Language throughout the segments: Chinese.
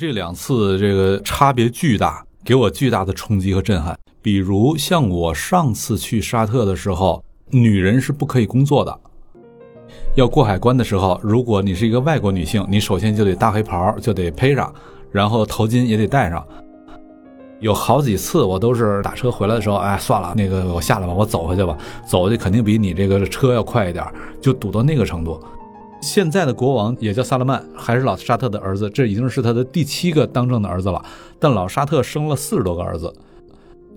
这两次这个差别巨大，给我巨大的冲击和震撼。比如像我上次去沙特的时候，女人是不可以工作的。要过海关的时候，如果你是一个外国女性，你首先就得大黑袍就得披上，然后头巾也得戴上。有好几次我都是打车回来的时候，哎，算了，那个我下来吧，我走回去吧，走回去肯定比你这个车要快一点，就堵到那个程度。现在的国王也叫萨勒曼，还是老沙特的儿子，这已经是他的第七个当政的儿子了。但老沙特生了四十多个儿子。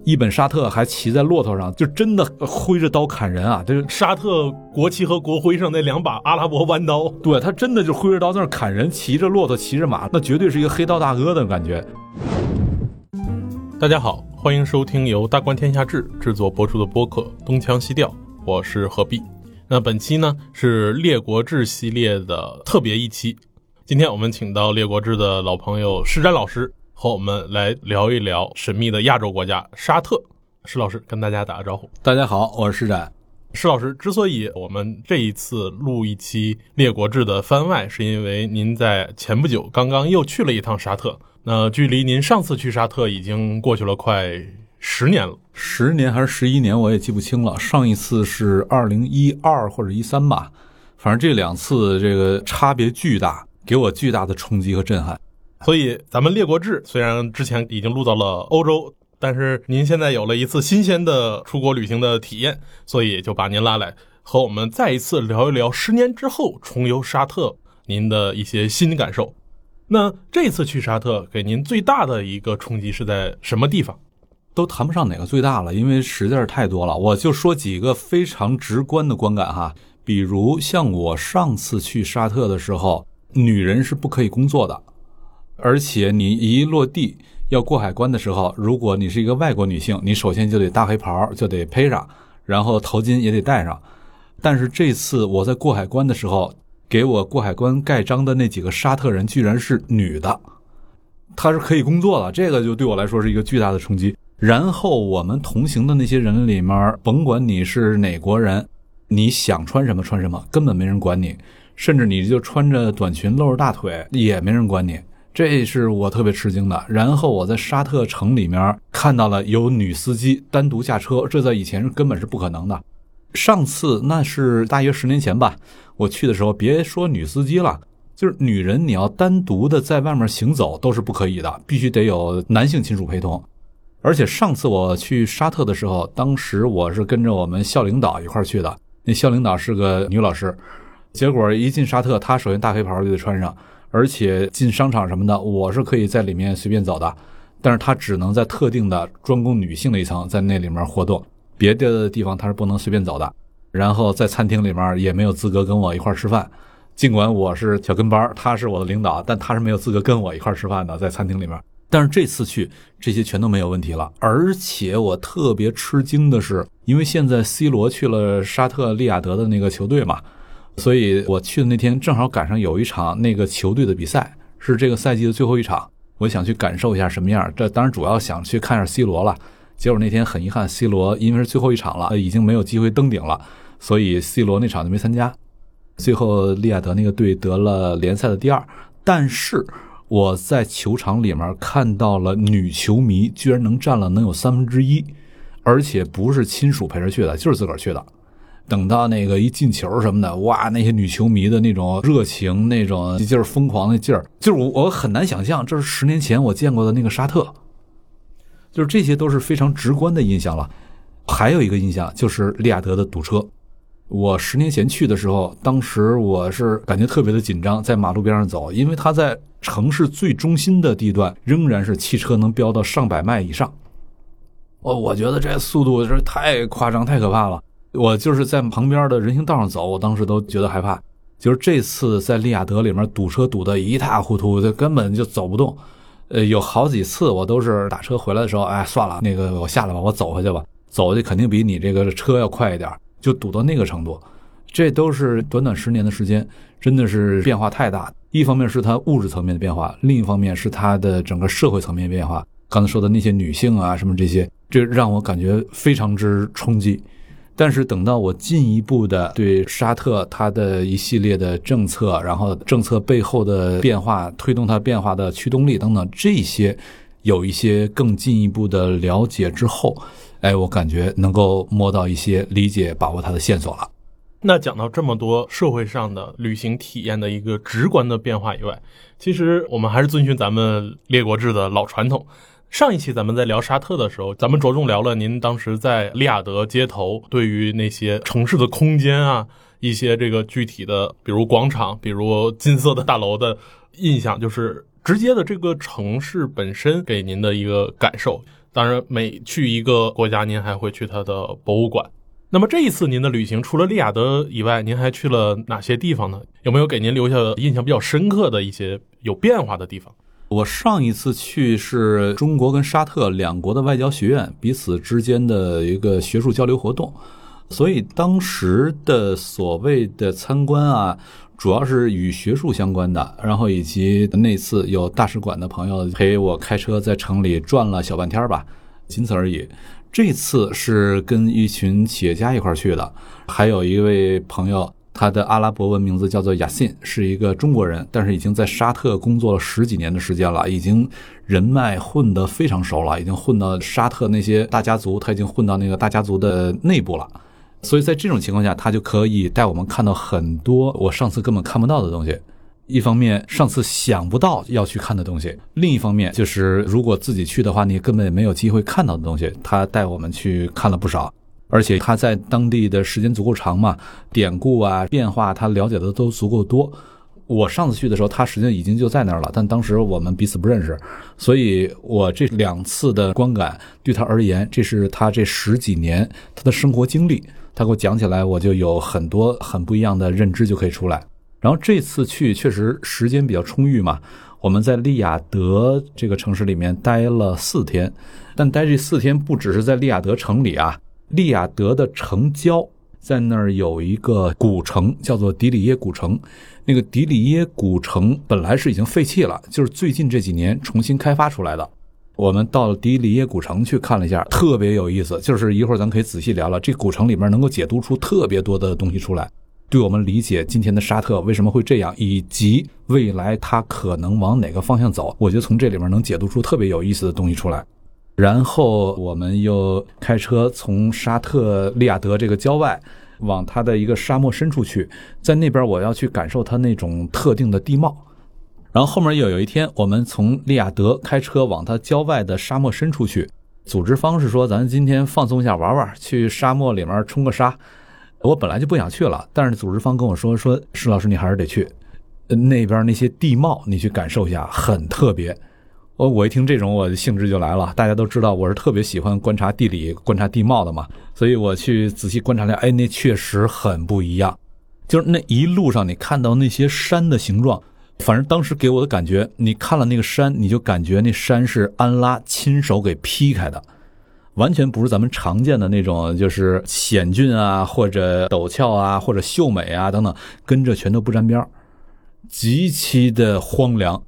伊本沙特还骑在骆驼上，就真的挥着刀砍人啊！这沙特国旗和国徽上那两把阿拉伯弯刀，对他真的就挥着刀在那砍人，骑着骆驼，骑着马，那绝对是一个黑道大哥的感觉。大家好，欢迎收听由大观天下志制作播出的播客《东腔西调》，我是何必。那本期呢是《列国志》系列的特别一期，今天我们请到《列国志》的老朋友施展老师。和我们来聊一聊神秘的亚洲国家沙特。施老师跟大家打个招呼。大家好，我是施展。施老师，之所以我们这一次录一期《列国志》的番外，是因为您在前不久刚刚又去了一趟沙特。那距离您上次去沙特已经过去了快十年了，十年还是十一年，我也记不清了。上一次是二零一二或者一三吧，反正这两次这个差别巨大，给我巨大的冲击和震撼。所以，咱们《列国志》虽然之前已经录到了欧洲，但是您现在有了一次新鲜的出国旅行的体验，所以就把您拉来和我们再一次聊一聊十年之后重游沙特您的一些新感受。那这次去沙特给您最大的一个冲击是在什么地方？都谈不上哪个最大了，因为实在是太多了。我就说几个非常直观的观感哈，比如像我上次去沙特的时候，女人是不可以工作的。而且你一落地要过海关的时候，如果你是一个外国女性，你首先就得大黑袍就得披上，然后头巾也得戴上。但是这次我在过海关的时候，给我过海关盖章的那几个沙特人居然是女的，她是可以工作的，这个就对我来说是一个巨大的冲击。然后我们同行的那些人里面，甭管你是哪国人，你想穿什么穿什么，根本没人管你，甚至你就穿着短裙露着大腿也没人管你。这是我特别吃惊的。然后我在沙特城里面看到了有女司机单独驾车，这在以前是根本是不可能的。上次那是大约十年前吧，我去的时候，别说女司机了，就是女人你要单独的在外面行走都是不可以的，必须得有男性亲属陪同。而且上次我去沙特的时候，当时我是跟着我们校领导一块儿去的，那校领导是个女老师，结果一进沙特，她首先大黑袍就得穿上。而且进商场什么的，我是可以在里面随便走的，但是他只能在特定的专供女性的一层，在那里面活动，别的地方他是不能随便走的。然后在餐厅里面也没有资格跟我一块儿吃饭，尽管我是小跟班，他是我的领导，但他是没有资格跟我一块儿吃饭的，在餐厅里面。但是这次去，这些全都没有问题了。而且我特别吃惊的是，因为现在 C 罗去了沙特利雅得的那个球队嘛。所以我去的那天正好赶上有一场那个球队的比赛，是这个赛季的最后一场。我想去感受一下什么样。这当然主要想去看一下 C 罗了。结果那天很遗憾，C 罗因为是最后一场了，已经没有机会登顶了，所以 C 罗那场就没参加。最后利雅得那个队得了联赛的第二。但是我在球场里面看到了女球迷居然能占了能有三分之一，而且不是亲属陪着去的，就是自个儿去的。等到那个一进球什么的，哇，那些女球迷的那种热情、那种劲儿、疯狂的劲儿，就是我我很难想象，这是十年前我见过的那个沙特，就是这些都是非常直观的印象了。还有一个印象就是利亚德的堵车，我十年前去的时候，当时我是感觉特别的紧张，在马路边上走，因为它在城市最中心的地段，仍然是汽车能飙到上百迈以上。我我觉得这速度是太夸张、太可怕了。我就是在旁边的人行道上走，我当时都觉得害怕。就是这次在利雅得里面堵车堵得一塌糊涂，就根本就走不动。呃，有好几次我都是打车回来的时候，哎，算了，那个我下来吧，我走回去吧，走回去肯定比你这个车要快一点，就堵到那个程度。这都是短短十年的时间，真的是变化太大。一方面是它物质层面的变化，另一方面是它的整个社会层面变化。刚才说的那些女性啊，什么这些，这让我感觉非常之冲击。但是等到我进一步的对沙特它的一系列的政策，然后政策背后的变化、推动它变化的驱动力等等这些，有一些更进一步的了解之后，哎，我感觉能够摸到一些理解、把握它的线索了。那讲到这么多社会上的旅行体验的一个直观的变化以外，其实我们还是遵循咱们列国志的老传统。上一期咱们在聊沙特的时候，咱们着重聊了您当时在利雅得街头对于那些城市的空间啊，一些这个具体的，比如广场，比如金色的大楼的印象，就是直接的这个城市本身给您的一个感受。当然，每去一个国家，您还会去它的博物馆。那么这一次您的旅行，除了利雅得以外，您还去了哪些地方呢？有没有给您留下印象比较深刻的一些有变化的地方？我上一次去是中国跟沙特两国的外交学院彼此之间的一个学术交流活动，所以当时的所谓的参观啊，主要是与学术相关的，然后以及那次有大使馆的朋友陪我开车在城里转了小半天吧，仅此而已。这次是跟一群企业家一块去的，还有一位朋友。他的阿拉伯文名字叫做雅信，是一个中国人，但是已经在沙特工作了十几年的时间了，已经人脉混得非常熟了，已经混到沙特那些大家族，他已经混到那个大家族的内部了。所以在这种情况下，他就可以带我们看到很多我上次根本看不到的东西。一方面，上次想不到要去看的东西；另一方面，就是如果自己去的话，你根本也没有机会看到的东西，他带我们去看了不少。而且他在当地的时间足够长嘛，典故啊变化他了解的都足够多。我上次去的时候，他实际上已经就在那儿了，但当时我们彼此不认识，所以我这两次的观感对他而言，这是他这十几年他的生活经历，他给我讲起来，我就有很多很不一样的认知就可以出来。然后这次去确实时间比较充裕嘛，我们在利雅得这个城市里面待了四天，但待这四天不只是在利雅得城里啊。利雅得的城郊，在那儿有一个古城，叫做迪里耶古城。那个迪里耶古城本来是已经废弃了，就是最近这几年重新开发出来的。我们到了迪里耶古城去看了一下，特别有意思。就是一会儿咱可以仔细聊聊，这古城里面能够解读出特别多的东西出来，对我们理解今天的沙特为什么会这样，以及未来它可能往哪个方向走，我觉得从这里面能解读出特别有意思的东西出来。然后我们又开车从沙特利雅得这个郊外，往它的一个沙漠深处去，在那边我要去感受它那种特定的地貌。然后后面又有一天，我们从利雅得开车往它郊外的沙漠深处去。组织方是说，咱今天放松一下，玩玩，去沙漠里面冲个沙。我本来就不想去了，但是组织方跟我说，说石老师你还是得去，那边那些地貌你去感受一下，很特别。我我一听这种，我兴致就来了。大家都知道我是特别喜欢观察地理、观察地貌的嘛，所以我去仔细观察了。哎，那确实很不一样。就是那一路上，你看到那些山的形状，反正当时给我的感觉，你看了那个山，你就感觉那山是安拉亲手给劈开的，完全不是咱们常见的那种，就是险峻啊，或者陡峭啊，或者秀美啊等等，跟着全都不沾边极其的荒凉。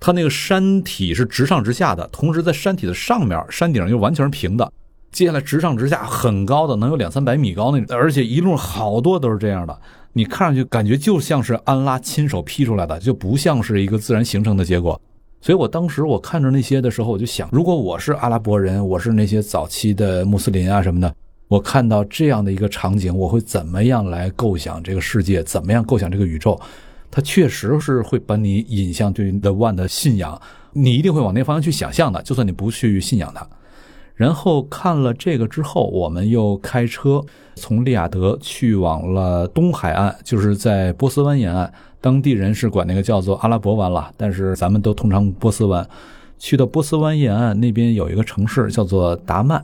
它那个山体是直上直下的，同时在山体的上面，山顶又完全是平的。接下来直上直下，很高的，能有两三百米高那种，而且一路好多都是这样的。你看上去感觉就像是安拉亲手劈出来的，就不像是一个自然形成的结果。所以我当时我看着那些的时候，我就想，如果我是阿拉伯人，我是那些早期的穆斯林啊什么的，我看到这样的一个场景，我会怎么样来构想这个世界？怎么样构想这个宇宙？它确实是会把你引向对 The One 的信仰，你一定会往那方向去想象的，就算你不去信仰它。然后看了这个之后，我们又开车从利雅得去往了东海岸，就是在波斯湾沿岸，当地人是管那个叫做阿拉伯湾了，但是咱们都通常波斯湾。去到波斯湾沿岸那边有一个城市叫做达曼，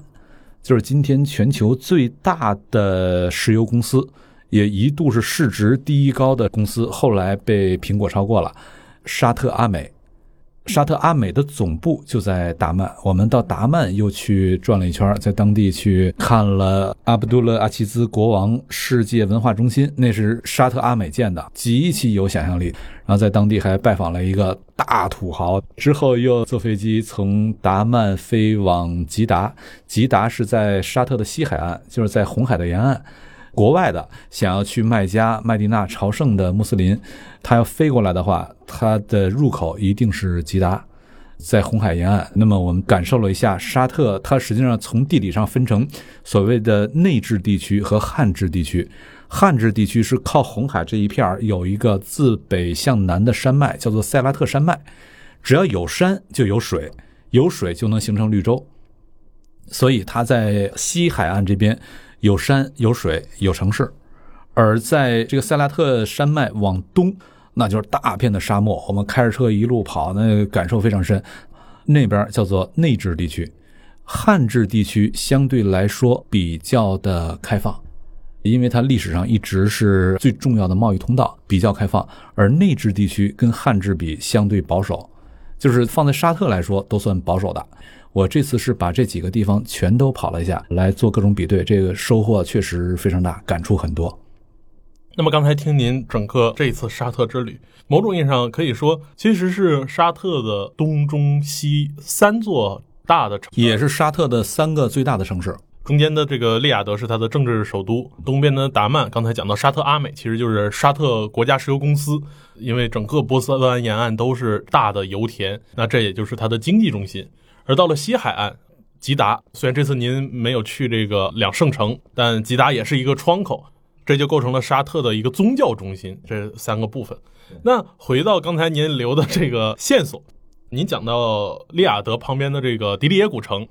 就是今天全球最大的石油公司。也一度是市值第一高的公司，后来被苹果超过了。沙特阿美，沙特阿美的总部就在达曼，我们到达曼又去转了一圈，在当地去看了阿卜杜勒阿齐兹国王世界文化中心，那是沙特阿美建的，极其有想象力。然后在当地还拜访了一个大土豪，之后又坐飞机从达曼飞往吉达，吉达是在沙特的西海岸，就是在红海的沿岸。国外的想要去麦加、麦地那朝圣的穆斯林，他要飞过来的话，他的入口一定是吉达，在红海沿岸。那么我们感受了一下沙特，它实际上从地理上分成所谓的内治地区和汉治地区。汉治地区是靠红海这一片儿有一个自北向南的山脉，叫做塞拉特山脉。只要有山就有水，有水就能形成绿洲，所以它在西海岸这边。有山有水有城市，而在这个塞拉特山脉往东，那就是大片的沙漠。我们开着车一路跑，那感受非常深。那边叫做内治地区，汉治地区相对来说比较的开放，因为它历史上一直是最重要的贸易通道，比较开放。而内治地区跟汉治比相对保守，就是放在沙特来说都算保守的。我这次是把这几个地方全都跑了一下，来做各种比对，这个收获确实非常大，感触很多。那么刚才听您整个这一次沙特之旅，某种意义上可以说，其实是沙特的东中西三座大的城，也是沙特的三个最大的城市。中间的这个利雅得是它的政治首都，东边的达曼，刚才讲到沙特阿美，其实就是沙特国家石油公司，因为整个波斯湾沿岸都是大的油田，那这也就是它的经济中心。而到了西海岸，吉达，虽然这次您没有去这个两圣城，但吉达也是一个窗口，这就构成了沙特的一个宗教中心。这三个部分。那回到刚才您留的这个线索，您讲到利雅得旁边的这个迪里耶古城，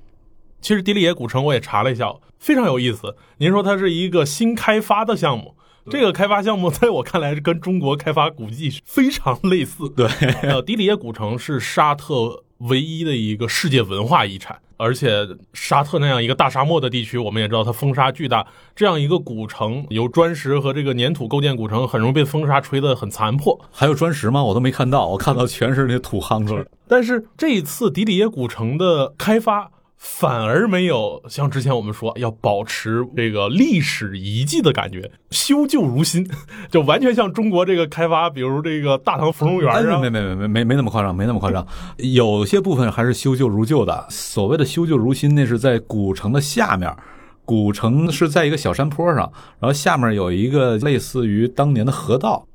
其实迪里耶古城我也查了一下，非常有意思。您说它是一个新开发的项目，这个开发项目在我看来是跟中国开发古迹非常类似。对，呃，迪里耶古城是沙特。唯一的一个世界文化遗产，而且沙特那样一个大沙漠的地区，我们也知道它风沙巨大。这样一个古城，由砖石和这个粘土构建古城，很容易被风沙吹得很残破。还有砖石吗？我都没看到，我看到全是那土夯子。但是这一次迪里耶古城的开发。反而没有像之前我们说要保持这个历史遗迹的感觉，修旧如新，就完全像中国这个开发，比如这个大唐芙蓉园啊，没没没没没没那么夸张，没那么夸张，有些部分还是修旧如旧的。所谓的修旧如新，那是在古城的下面，古城是在一个小山坡上，然后下面有一个类似于当年的河道，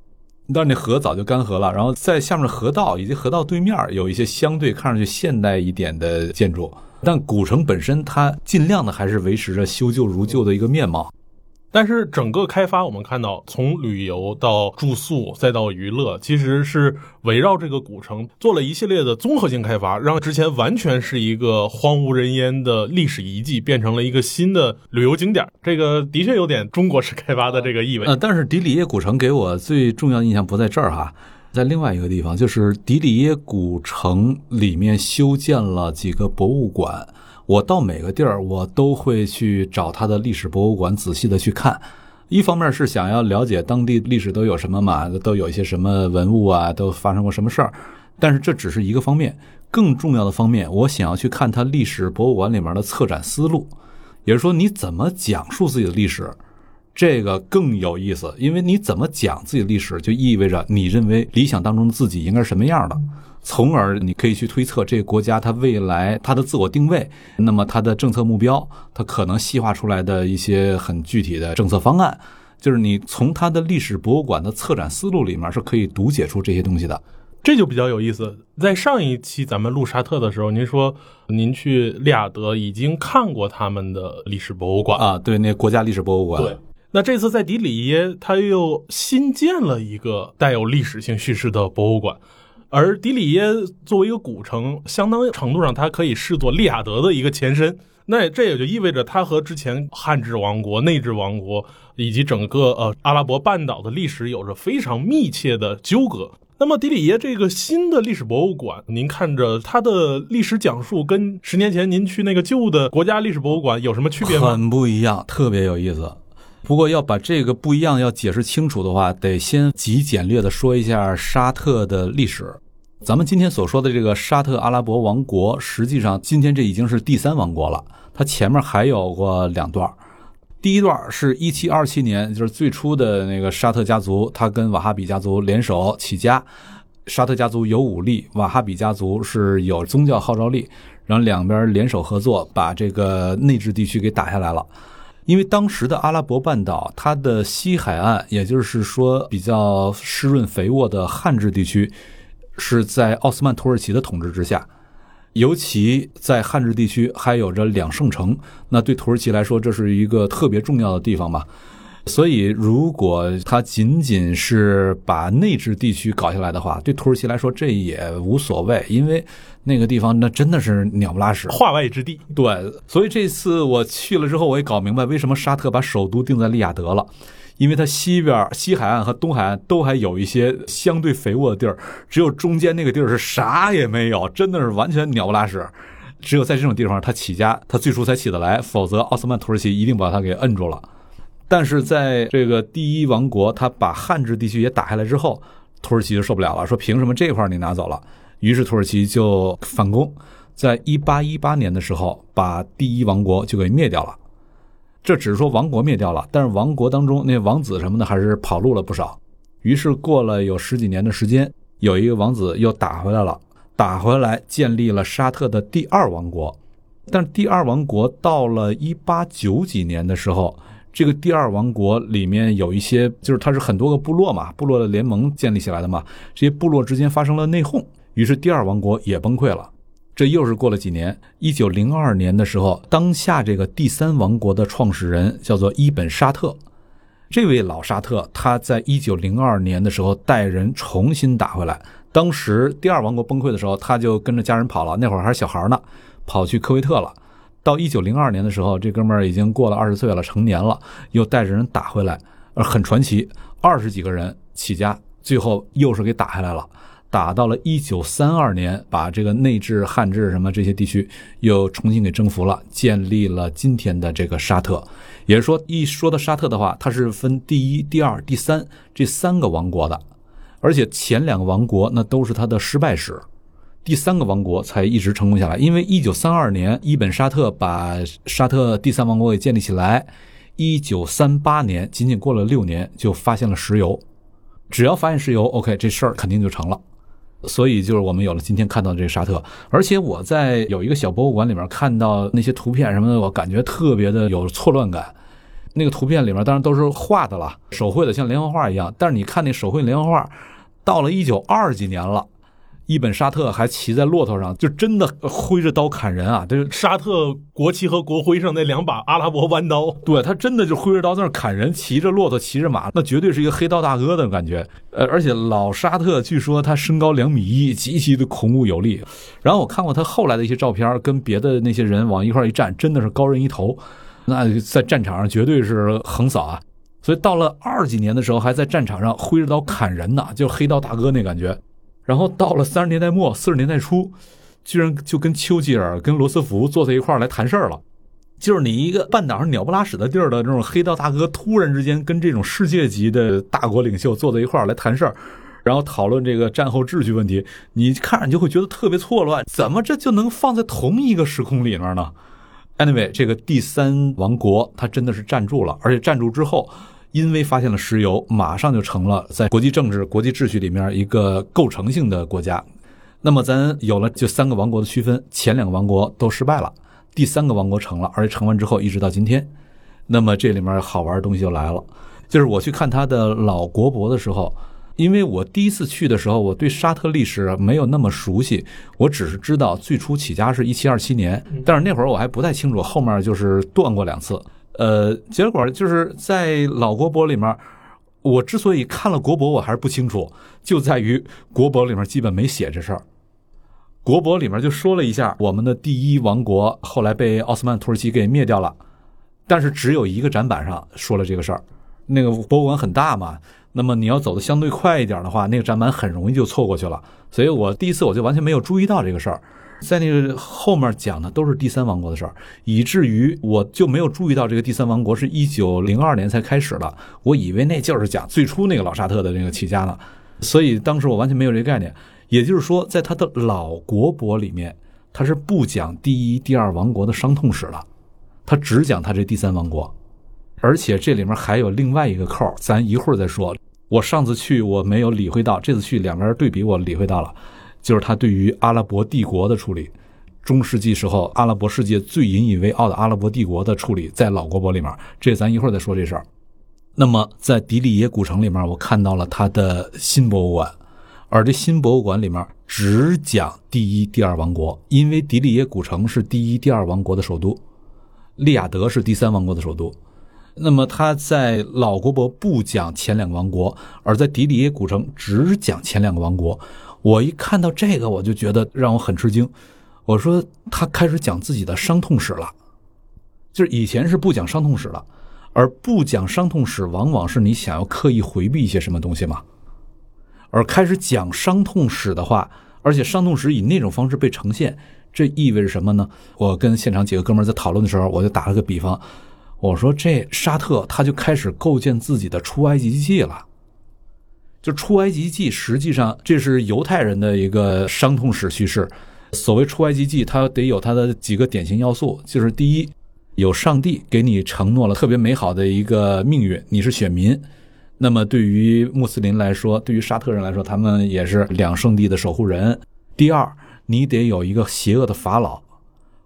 但是那河早就干涸了，然后在下面河道以及河道对面有一些相对看上去现代一点的建筑。但古城本身，它尽量的还是维持着修旧如旧的一个面貌。但是整个开发，我们看到从旅游到住宿再到娱乐，其实是围绕这个古城做了一系列的综合性开发，让之前完全是一个荒无人烟的历史遗迹，变成了一个新的旅游景点。这个的确有点中国式开发的这个意味。呃，但是迪里耶古城给我最重要的印象不在这儿哈。在另外一个地方，就是迪里耶古城里面修建了几个博物馆。我到每个地儿，我都会去找它的历史博物馆，仔细的去看。一方面是想要了解当地历史都有什么嘛，都有一些什么文物啊，都发生过什么事儿。但是这只是一个方面，更重要的方面，我想要去看它历史博物馆里面的策展思路，也就是说，你怎么讲述自己的历史。这个更有意思，因为你怎么讲自己的历史，就意味着你认为理想当中的自己应该是什么样的，从而你可以去推测这个国家它未来它的自我定位，那么它的政策目标，它可能细化出来的一些很具体的政策方案，就是你从它的历史博物馆的策展思路里面是可以读解出这些东西的，这就比较有意思。在上一期咱们录沙特的时候，您说您去利雅得已经看过他们的历史博物馆啊，对，那国家历史博物馆。对。那这次在迪里耶，他又新建了一个带有历史性叙事的博物馆，而迪里耶作为一个古城，相当程度上它可以视作利雅得的一个前身。那这也就意味着它和之前汉治王国、内治王国以及整个呃阿拉伯半岛的历史有着非常密切的纠葛。那么迪里耶这个新的历史博物馆，您看着它的历史讲述，跟十年前您去那个旧的国家历史博物馆有什么区别吗？很不一样，特别有意思。不过要把这个不一样要解释清楚的话，得先极简略的说一下沙特的历史。咱们今天所说的这个沙特阿拉伯王国，实际上今天这已经是第三王国了。它前面还有过两段，第一段是一七二七年，就是最初的那个沙特家族，他跟瓦哈比家族联手起家。沙特家族有武力，瓦哈比家族是有宗教号召力，然后两边联手合作，把这个内治地区给打下来了。因为当时的阿拉伯半岛，它的西海岸，也就是说比较湿润肥沃的汉治地区，是在奥斯曼土耳其的统治之下。尤其在汉治地区还有着两圣城，那对土耳其来说，这是一个特别重要的地方吧。所以，如果他仅仅是把内治地区搞下来的话，对土耳其来说这也无所谓，因为那个地方那真的是鸟不拉屎，化外之地。对，所以这次我去了之后，我也搞明白为什么沙特把首都定在利雅得了，因为它西边西海岸和东海岸都还有一些相对肥沃的地儿，只有中间那个地儿是啥也没有，真的是完全鸟不拉屎。只有在这种地方他起家，他最初才起得来，否则奥斯曼土耳其一定把他给摁住了。但是在这个第一王国，他把汉制地区也打下来之后，土耳其就受不了了，说凭什么这块你拿走了？于是土耳其就反攻，在一八一八年的时候，把第一王国就给灭掉了。这只是说王国灭掉了，但是王国当中那王子什么的还是跑路了不少。于是过了有十几年的时间，有一个王子又打回来了，打回来建立了沙特的第二王国。但是第二王国到了一八九几年的时候。这个第二王国里面有一些，就是它是很多个部落嘛，部落的联盟建立起来的嘛。这些部落之间发生了内讧，于是第二王国也崩溃了。这又是过了几年，一九零二年的时候，当下这个第三王国的创始人叫做伊本沙特。这位老沙特，他在一九零二年的时候带人重新打回来。当时第二王国崩溃的时候，他就跟着家人跑了，那会儿还是小孩呢，跑去科威特了。到一九零二年的时候，这哥们儿已经过了二十岁了，成年了，又带着人打回来，很传奇。二十几个人起家，最后又是给打下来了。打到了一九三二年，把这个内治、汉治什么这些地区又重新给征服了，建立了今天的这个沙特。也是说，一说到沙特的话，它是分第一、第二、第三这三个王国的，而且前两个王国那都是它的失败史。第三个王国才一直成功下来，因为一九三二年伊本沙特把沙特第三王国给建立起来，一九三八年仅仅过了六年就发现了石油，只要发现石油，OK，这事儿肯定就成了，所以就是我们有了今天看到的这个沙特。而且我在有一个小博物馆里面看到那些图片什么的，我感觉特别的有错乱感。那个图片里面当然都是画的了，手绘的像连环画一样，但是你看那手绘连环画，到了一九二几年了。伊本沙特还骑在骆驼上，就真的挥着刀砍人啊！就是沙特国旗和国徽上那两把阿拉伯弯刀，对他真的就挥着刀在那砍人，骑着骆驼，骑着马，那绝对是一个黑道大哥的感觉。呃，而且老沙特据说他身高两米一，极其的孔武有力。然后我看过他后来的一些照片，跟别的那些人往一块一站，真的是高人一头，那在战场上绝对是横扫啊！所以到了二几年的时候，还在战场上挥着刀砍人呢，就黑道大哥那感觉。然后到了三十年代末、四十年代初，居然就跟丘吉尔、跟罗斯福坐在一块儿来谈事儿了。就是你一个半岛上鸟不拉屎的地儿的这种黑道大哥，突然之间跟这种世界级的大国领袖坐在一块儿来谈事儿，然后讨论这个战后秩序问题，你看着你就会觉得特别错乱。怎么这就能放在同一个时空里面呢？Anyway，这个第三王国它真的是站住了，而且站住之后。因为发现了石油，马上就成了在国际政治、国际秩序里面一个构成性的国家。那么咱有了这三个王国的区分，前两个王国都失败了，第三个王国成了，而且成完之后一直到今天。那么这里面好玩的东西就来了，就是我去看他的老国博的时候，因为我第一次去的时候，我对沙特历史没有那么熟悉，我只是知道最初起家是一七二七年，但是那会儿我还不太清楚，后面就是断过两次。呃，结果就是在老国博里面，我之所以看了国博，我还是不清楚，就在于国博里面基本没写这事儿。国博里面就说了一下，我们的第一王国后来被奥斯曼土耳其给灭掉了，但是只有一个展板上说了这个事儿。那个博物馆很大嘛，那么你要走的相对快一点的话，那个展板很容易就错过去了。所以我第一次我就完全没有注意到这个事儿。在那个后面讲的都是第三王国的事儿，以至于我就没有注意到这个第三王国是一九零二年才开始的，我以为那就是讲最初那个老沙特的那个起家呢，所以当时我完全没有这个概念。也就是说，在他的老国博里面，他是不讲第一、第二王国的伤痛史了，他只讲他这第三王国。而且这里面还有另外一个扣，咱一会儿再说。我上次去我没有理会到，这次去两边对比我理会到了，就是他对于阿拉伯帝国的处理，中世纪时候阿拉伯世界最引以为傲的阿拉伯帝国的处理，在老国博里面，这咱一会儿再说这事儿。那么在迪利耶古城里面，我看到了他的新博物馆，而这新博物馆里面只讲第一、第二王国，因为迪利耶古城是第一、第二王国的首都，利雅得是第三王国的首都。那么他在老国博不讲前两个王国，而在迪里耶古城只讲前两个王国。我一看到这个，我就觉得让我很吃惊。我说他开始讲自己的伤痛史了，就是以前是不讲伤痛史了，而不讲伤痛史，往往是你想要刻意回避一些什么东西嘛。而开始讲伤痛史的话，而且伤痛史以那种方式被呈现，这意味着什么呢？我跟现场几个哥们在讨论的时候，我就打了个比方。我说这沙特他就开始构建自己的出埃及记了，就出埃及记实际上这是犹太人的一个伤痛史叙事。所谓出埃及记，它得有它的几个典型要素，就是第一，有上帝给你承诺了特别美好的一个命运，你是选民。那么对于穆斯林来说，对于沙特人来说，他们也是两圣地的守护人。第二，你得有一个邪恶的法老，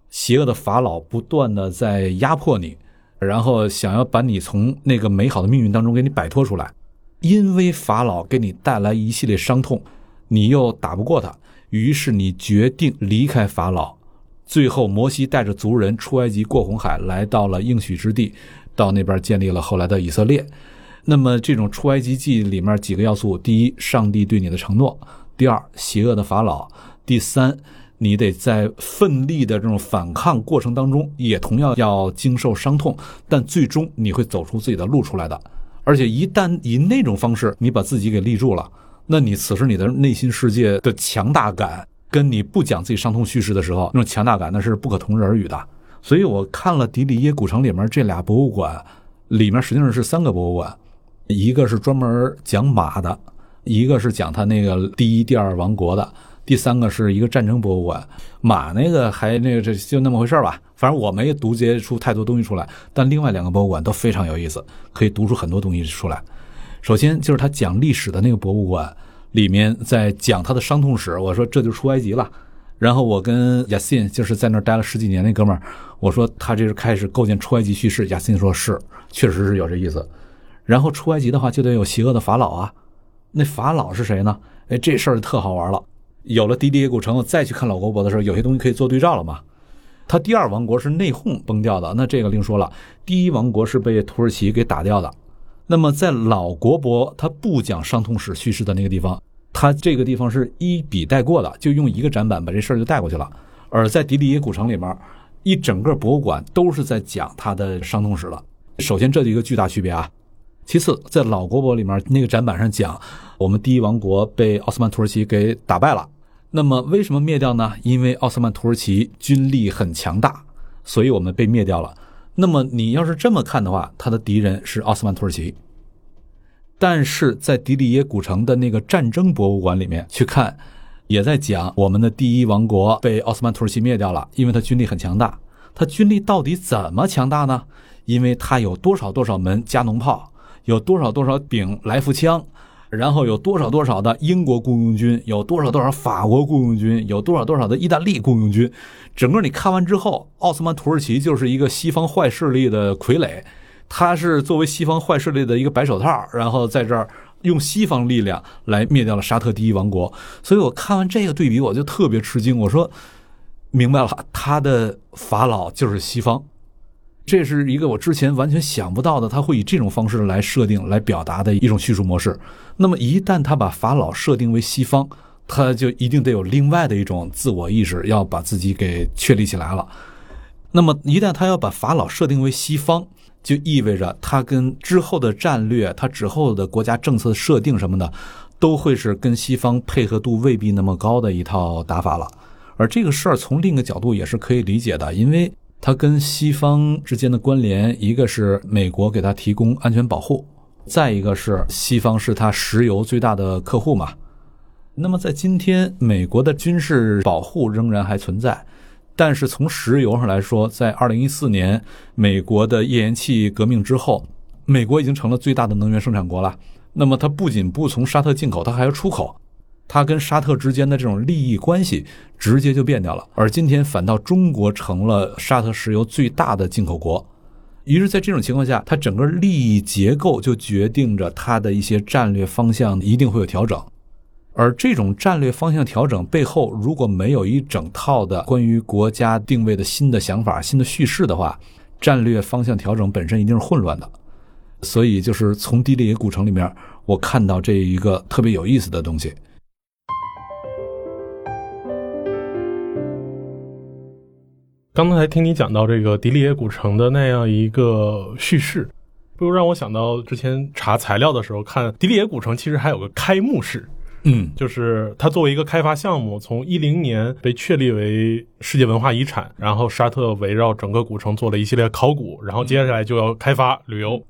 邪恶的法老不断的在压迫你。然后想要把你从那个美好的命运当中给你摆脱出来，因为法老给你带来一系列伤痛，你又打不过他，于是你决定离开法老。最后，摩西带着族人出埃及，过红海，来到了应许之地，到那边建立了后来的以色列。那么，这种出埃及记里面几个要素：第一，上帝对你的承诺；第二，邪恶的法老；第三。你得在奋力的这种反抗过程当中，也同样要经受伤痛，但最终你会走出自己的路出来的。而且一旦以那种方式你把自己给立住了，那你此时你的内心世界的强大感，跟你不讲自己伤痛叙事的时候那种强大感，那是不可同日而语的。所以我看了迪里耶古城里面这俩博物馆，里面实际上是三个博物馆，一个是专门讲马的，一个是讲他那个第一、第二王国的。第三个是一个战争博物馆，马那个还那个这就那么回事吧，反正我没读结出太多东西出来。但另外两个博物馆都非常有意思，可以读出很多东西出来。首先就是他讲历史的那个博物馆，里面在讲他的伤痛史。我说这就出埃及了。然后我跟亚信就是在那儿待了十几年那哥们儿，我说他这是开始构建出埃及叙事。亚信说是，确实是有这意思。然后出埃及的话就得有邪恶的法老啊，那法老是谁呢？哎，这事儿就特好玩了。有了迪迪耶古城，再去看老国博的时候，有些东西可以做对照了嘛？他第二王国是内讧崩掉的，那这个另说了。第一王国是被土耳其给打掉的。那么在老国博，他不讲伤痛史叙事的那个地方，他这个地方是一笔带过的，就用一个展板把这事儿就带过去了。而在迪迪耶古城里面，一整个博物馆都是在讲他的伤痛史了。首先，这是一个巨大区别啊。其次，在老国博里面那个展板上讲，我们第一王国被奥斯曼土耳其给打败了。那么为什么灭掉呢？因为奥斯曼土耳其军力很强大，所以我们被灭掉了。那么你要是这么看的话，他的敌人是奥斯曼土耳其。但是在迪里耶古城的那个战争博物馆里面去看，也在讲我们的第一王国被奥斯曼土耳其灭掉了，因为他军力很强大。他军力到底怎么强大呢？因为他有多少多少门加农炮。有多少多少柄来福枪，然后有多少多少的英国雇佣军，有多少多少法国雇佣军，有多少多少的意大利雇佣军。整个你看完之后，奥斯曼土耳其就是一个西方坏势力的傀儡，他是作为西方坏势力的一个白手套，然后在这儿用西方力量来灭掉了沙特第一王国。所以我看完这个对比，我就特别吃惊。我说，明白了，他的法老就是西方。这是一个我之前完全想不到的，他会以这种方式来设定、来表达的一种叙述模式。那么，一旦他把法老设定为西方，他就一定得有另外的一种自我意识，要把自己给确立起来了。那么，一旦他要把法老设定为西方，就意味着他跟之后的战略、他之后的国家政策设定什么的，都会是跟西方配合度未必那么高的一套打法了。而这个事儿从另一个角度也是可以理解的，因为。它跟西方之间的关联，一个是美国给它提供安全保护，再一个是西方是它石油最大的客户嘛。那么在今天，美国的军事保护仍然还存在，但是从石油上来说，在二零一四年美国的页岩气革命之后，美国已经成了最大的能源生产国了。那么它不仅不从沙特进口，它还要出口，它跟沙特之间的这种利益关系直接就变掉了。而今天反倒中国成了沙特石油最大的进口国，于是，在这种情况下，它整个利益结构就决定着它的一些战略方向一定会有调整。而这种战略方向调整背后，如果没有一整套的关于国家定位的新的想法、新的叙事的话，战略方向调整本身一定是混乱的。所以，就是从迪里耶古城里面，我看到这一个特别有意思的东西。刚才听你讲到这个迪里耶古城的那样一个叙事，不如让我想到之前查材料的时候，看迪里耶古城其实还有个开幕式。嗯，就是它作为一个开发项目，从一零年被确立为世界文化遗产，然后沙特围绕整个古城做了一系列考古，然后接下来就要开发旅游。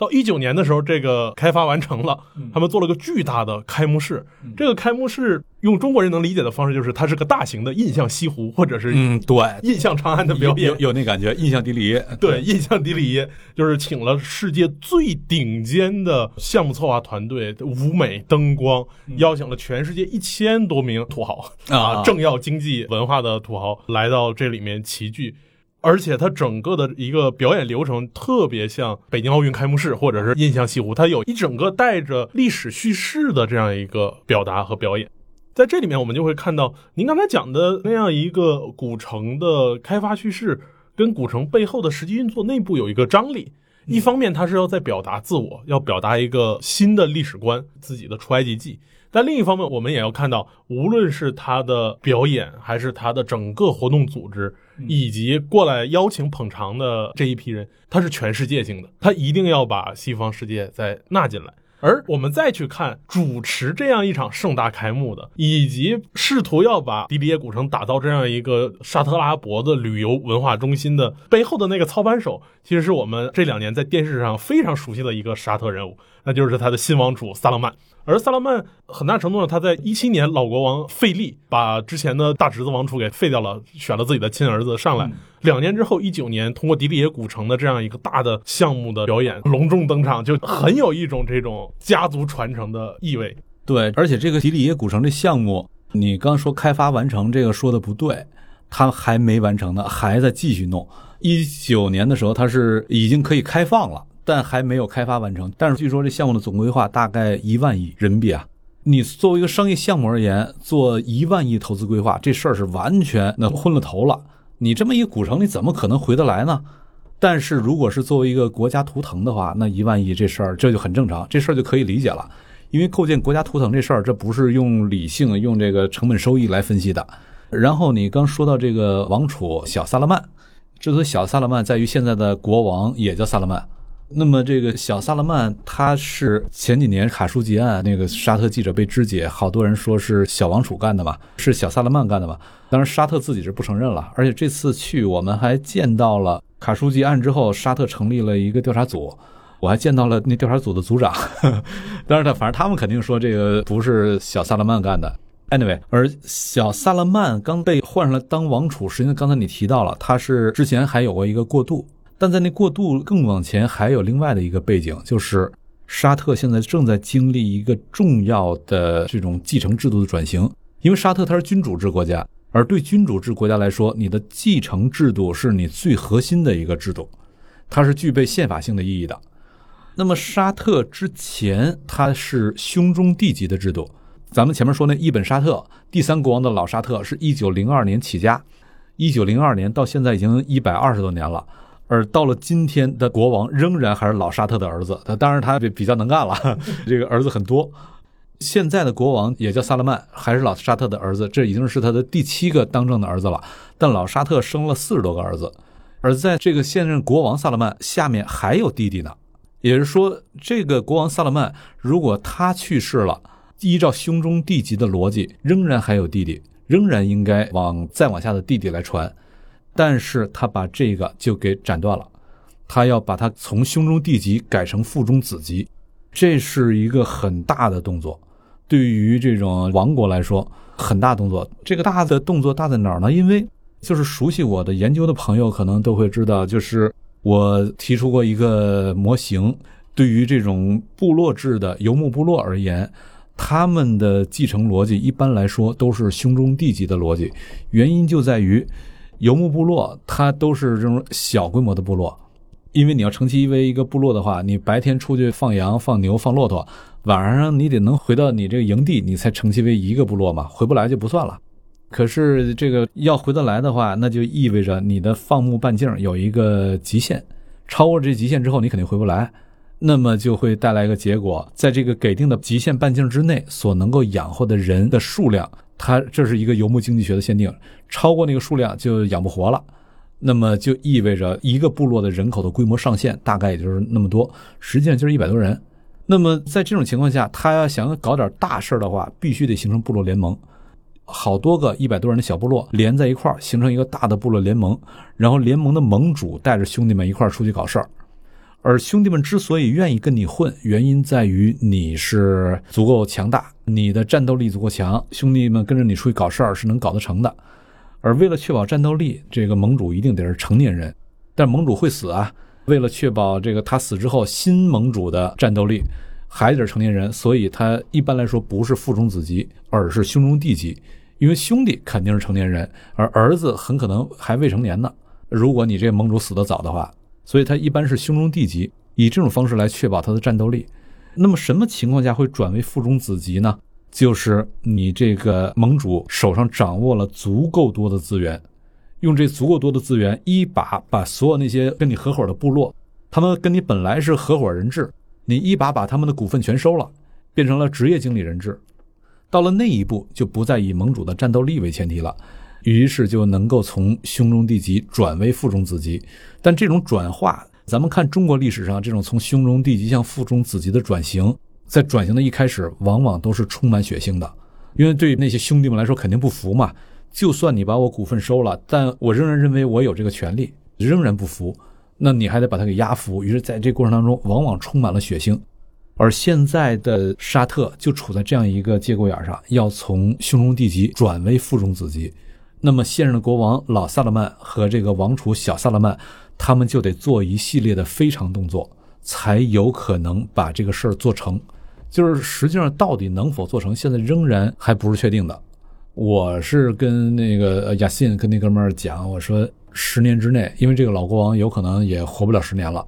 到一九年的时候，这个开发完成了，他们做了个巨大的开幕式。这个开幕式用中国人能理解的方式，就是它是个大型的印象西湖，或者是嗯，对，印象长安的表演，有有那感觉。印象迪里耶，对，印象迪里耶就是请了世界最顶尖的项目策划团队，舞美、灯光，邀请了全世界一千多名土豪啊，政要、经济、文化的土豪来到这里面齐聚。而且它整个的一个表演流程特别像北京奥运开幕式，或者是印象西湖，它有一整个带着历史叙事的这样一个表达和表演。在这里面，我们就会看到您刚才讲的那样一个古城的开发叙事，跟古城背后的实际运作内部有一个张力。一方面，它是要在表达自我，要表达一个新的历史观，自己的出埃及记。但另一方面，我们也要看到，无论是他的表演，还是他的整个活动组织，以及过来邀请捧场的这一批人，他是全世界性的，他一定要把西方世界再纳进来。而我们再去看主持这样一场盛大开幕的，以及试图要把迪里耶古城打造这样一个沙特阿拉伯的旅游文化中心的背后的那个操盘手，其实是我们这两年在电视上非常熟悉的一个沙特人物，那就是他的新王储萨勒曼。而萨勒曼很大程度上，他在一七年老国王费利把之前的大侄子王储给废掉了，选了自己的亲儿子上来。两年之后，一九年通过迪里耶古城的这样一个大的项目的表演隆重登场，就很有一种这种家族传承的意味。对，而且这个迪里耶古城这项目，你刚说开发完成，这个说的不对，他还没完成呢，还在继续弄。一九年的时候，它是已经可以开放了。但还没有开发完成。但是据说这项目的总规划大概一万亿人民币啊！你作为一个商业项目而言，做一万亿投资规划，这事儿是完全那昏了头了。你这么一古城，你怎么可能回得来呢？但是如果是作为一个国家图腾的话，那一万亿这事儿这就很正常，这事儿就可以理解了。因为构建国家图腾这事儿，这不是用理性、用这个成本收益来分析的。然后你刚说到这个王储小萨勒曼，之所小萨勒曼，在于现在的国王也叫萨勒曼。那么这个小萨勒曼，他是前几年卡舒吉案那个沙特记者被肢解，好多人说是小王储干的嘛，是小萨勒曼干的嘛？当然沙特自己是不承认了。而且这次去，我们还见到了卡舒吉案之后，沙特成立了一个调查组，我还见到了那调查组的组长。当然他反正他们肯定说这个不是小萨勒曼干的。Anyway，而小萨勒曼刚被换上来当王储，实际上刚才你提到了，他是之前还有过一个过渡。但在那过渡更往前，还有另外的一个背景，就是沙特现在正在经历一个重要的这种继承制度的转型。因为沙特它是君主制国家，而对君主制国家来说，你的继承制度是你最核心的一个制度，它是具备宪法性的意义的。那么沙特之前它是兄终弟及的制度，咱们前面说那伊本沙特第三国王的老沙特是一九零二年起家，一九零二年到现在已经一百二十多年了。而到了今天的国王仍然还是老沙特的儿子，他当然他比比较能干了，这个儿子很多。现在的国王也叫萨勒曼，还是老沙特的儿子，这已经是他的第七个当政的儿子了。但老沙特生了四十多个儿子，而在这个现任国王萨勒曼下面还有弟弟呢。也就是说，这个国王萨勒曼如果他去世了，依照兄终弟及的逻辑，仍然还有弟弟，仍然应该往再往下的弟弟来传。但是他把这个就给斩断了，他要把它从兄终弟及改成父终子及，这是一个很大的动作。对于这种王国来说，很大动作。这个大的动作大在哪儿呢？因为就是熟悉我的研究的朋友可能都会知道，就是我提出过一个模型，对于这种部落制的游牧部落而言，他们的继承逻辑一般来说都是兄终弟及的逻辑。原因就在于游牧部落它都是这种小规模的部落，因为你要成其为一个部落的话，你白天出去放羊、放牛、放骆驼，晚上你得能回到你这个营地，你才成其为一个部落嘛，回不来就不算了。可是这个要回得来的话，那就意味着你的放牧半径有一个极限，超过这极限之后，你肯定回不来。那么就会带来一个结果，在这个给定的极限半径之内，所能够养活的人的数量，它这是一个游牧经济学的限定，超过那个数量就养不活了。那么就意味着一个部落的人口的规模上限大概也就是那么多，实际上就是一百多人。那么在这种情况下，他要想搞点大事的话，必须得形成部落联盟。好多个一百多人的小部落连在一块儿，形成一个大的部落联盟，然后联盟的盟主带着兄弟们一块儿出去搞事儿。而兄弟们之所以愿意跟你混，原因在于你是足够强大，你的战斗力足够强，兄弟们跟着你出去搞事儿是能搞得成的。而为了确保战斗力，这个盟主一定得是成年人，但盟主会死啊。为了确保这个他死之后新盟主的战斗力还得是成年人，所以他一般来说不是父中子级，而是兄中弟级。因为兄弟肯定是成年人，而儿子很可能还未成年呢。如果你这个盟主死得早的话，所以他一般是兄中弟级，以这种方式来确保他的战斗力。那么什么情况下会转为父中子级呢？就是你这个盟主手上掌握了足够多的资源，用这足够多的资源，一把把所有那些跟你合伙的部落，他们跟你本来是合伙人制，你一把把他们的股份全收了，变成了职业经理人制。到了那一步，就不再以盟主的战斗力为前提了，于是就能够从兄中弟及转为父中子级。但这种转化，咱们看中国历史上这种从兄中弟及向父中子级的转型，在转型的一开始，往往都是充满血腥的，因为对那些兄弟们来说肯定不服嘛。就算你把我股份收了，但我仍然认为我有这个权利，仍然不服，那你还得把他给压服。于是，在这过程当中，往往充满了血腥。而现在的沙特就处在这样一个节骨眼上，要从兄终弟及转为父中子级，那么现任的国王老萨勒曼和这个王储小萨勒曼，他们就得做一系列的非常动作，才有可能把这个事儿做成。就是实际上到底能否做成，现在仍然还不是确定的。我是跟那个亚信跟那哥们儿讲，我说十年之内，因为这个老国王有可能也活不了十年了，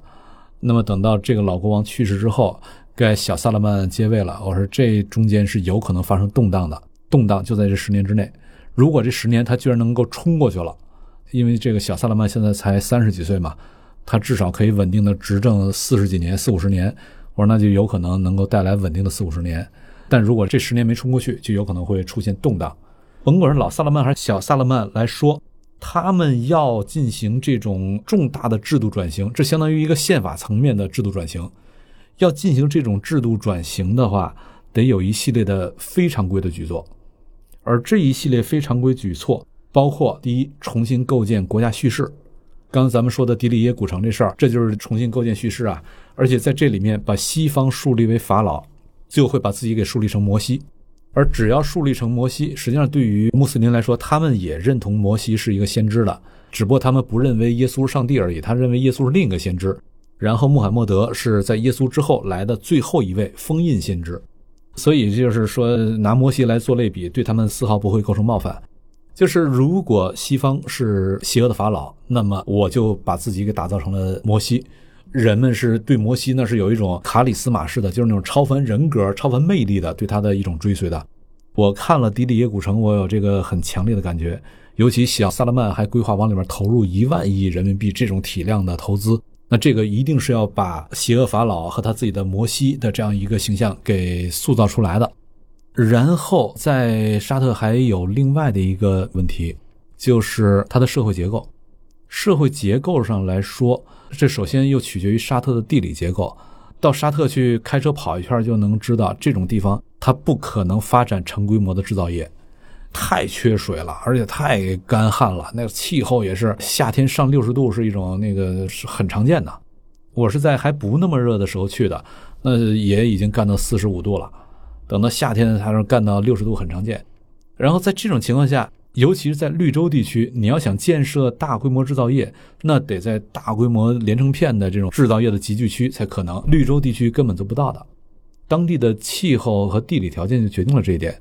那么等到这个老国王去世之后。该小萨勒曼接位了，我说这中间是有可能发生动荡的，动荡就在这十年之内。如果这十年他居然能够冲过去了，因为这个小萨勒曼现在才三十几岁嘛，他至少可以稳定的执政四十几年、四五十年。我说那就有可能能够带来稳定的四五十年。但如果这十年没冲过去，就有可能会出现动荡。甭管是老萨勒曼还是小萨勒曼来说，他们要进行这种重大的制度转型，这相当于一个宪法层面的制度转型。要进行这种制度转型的话，得有一系列的非常规的举措，而这一系列非常规举措包括：第一，重新构建国家叙事。刚刚咱们说的迪里耶古城这事儿，这就是重新构建叙事啊！而且在这里面把西方树立为法老，就会把自己给树立成摩西。而只要树立成摩西，实际上对于穆斯林来说，他们也认同摩西是一个先知的，只不过他们不认为耶稣是上帝而已，他认为耶稣是另一个先知。然后穆罕默德是在耶稣之后来的最后一位封印先知，所以就是说拿摩西来做类比，对他们丝毫不会构成冒犯。就是如果西方是邪恶的法老，那么我就把自己给打造成了摩西。人们是对摩西那是有一种卡里斯马式的，就是那种超凡人格、超凡魅力的对他的一种追随的。我看了迪里耶古城，我有这个很强烈的感觉，尤其小萨勒曼还规划往里面投入一万亿人民币这种体量的投资。那这个一定是要把邪恶法老和他自己的摩西的这样一个形象给塑造出来的。然后在沙特还有另外的一个问题，就是它的社会结构。社会结构上来说，这首先又取决于沙特的地理结构。到沙特去开车跑一圈就能知道，这种地方它不可能发展成规模的制造业。太缺水了，而且太干旱了。那个气候也是夏天上六十度是一种那个是很常见的。我是在还不那么热的时候去的，那也已经干到四十五度了。等到夏天它是干到六十度很常见。然后在这种情况下，尤其是在绿洲地区，你要想建设大规模制造业，那得在大规模连成片的这种制造业的集聚区才可能。绿洲地区根本做不到的，当地的气候和地理条件就决定了这一点。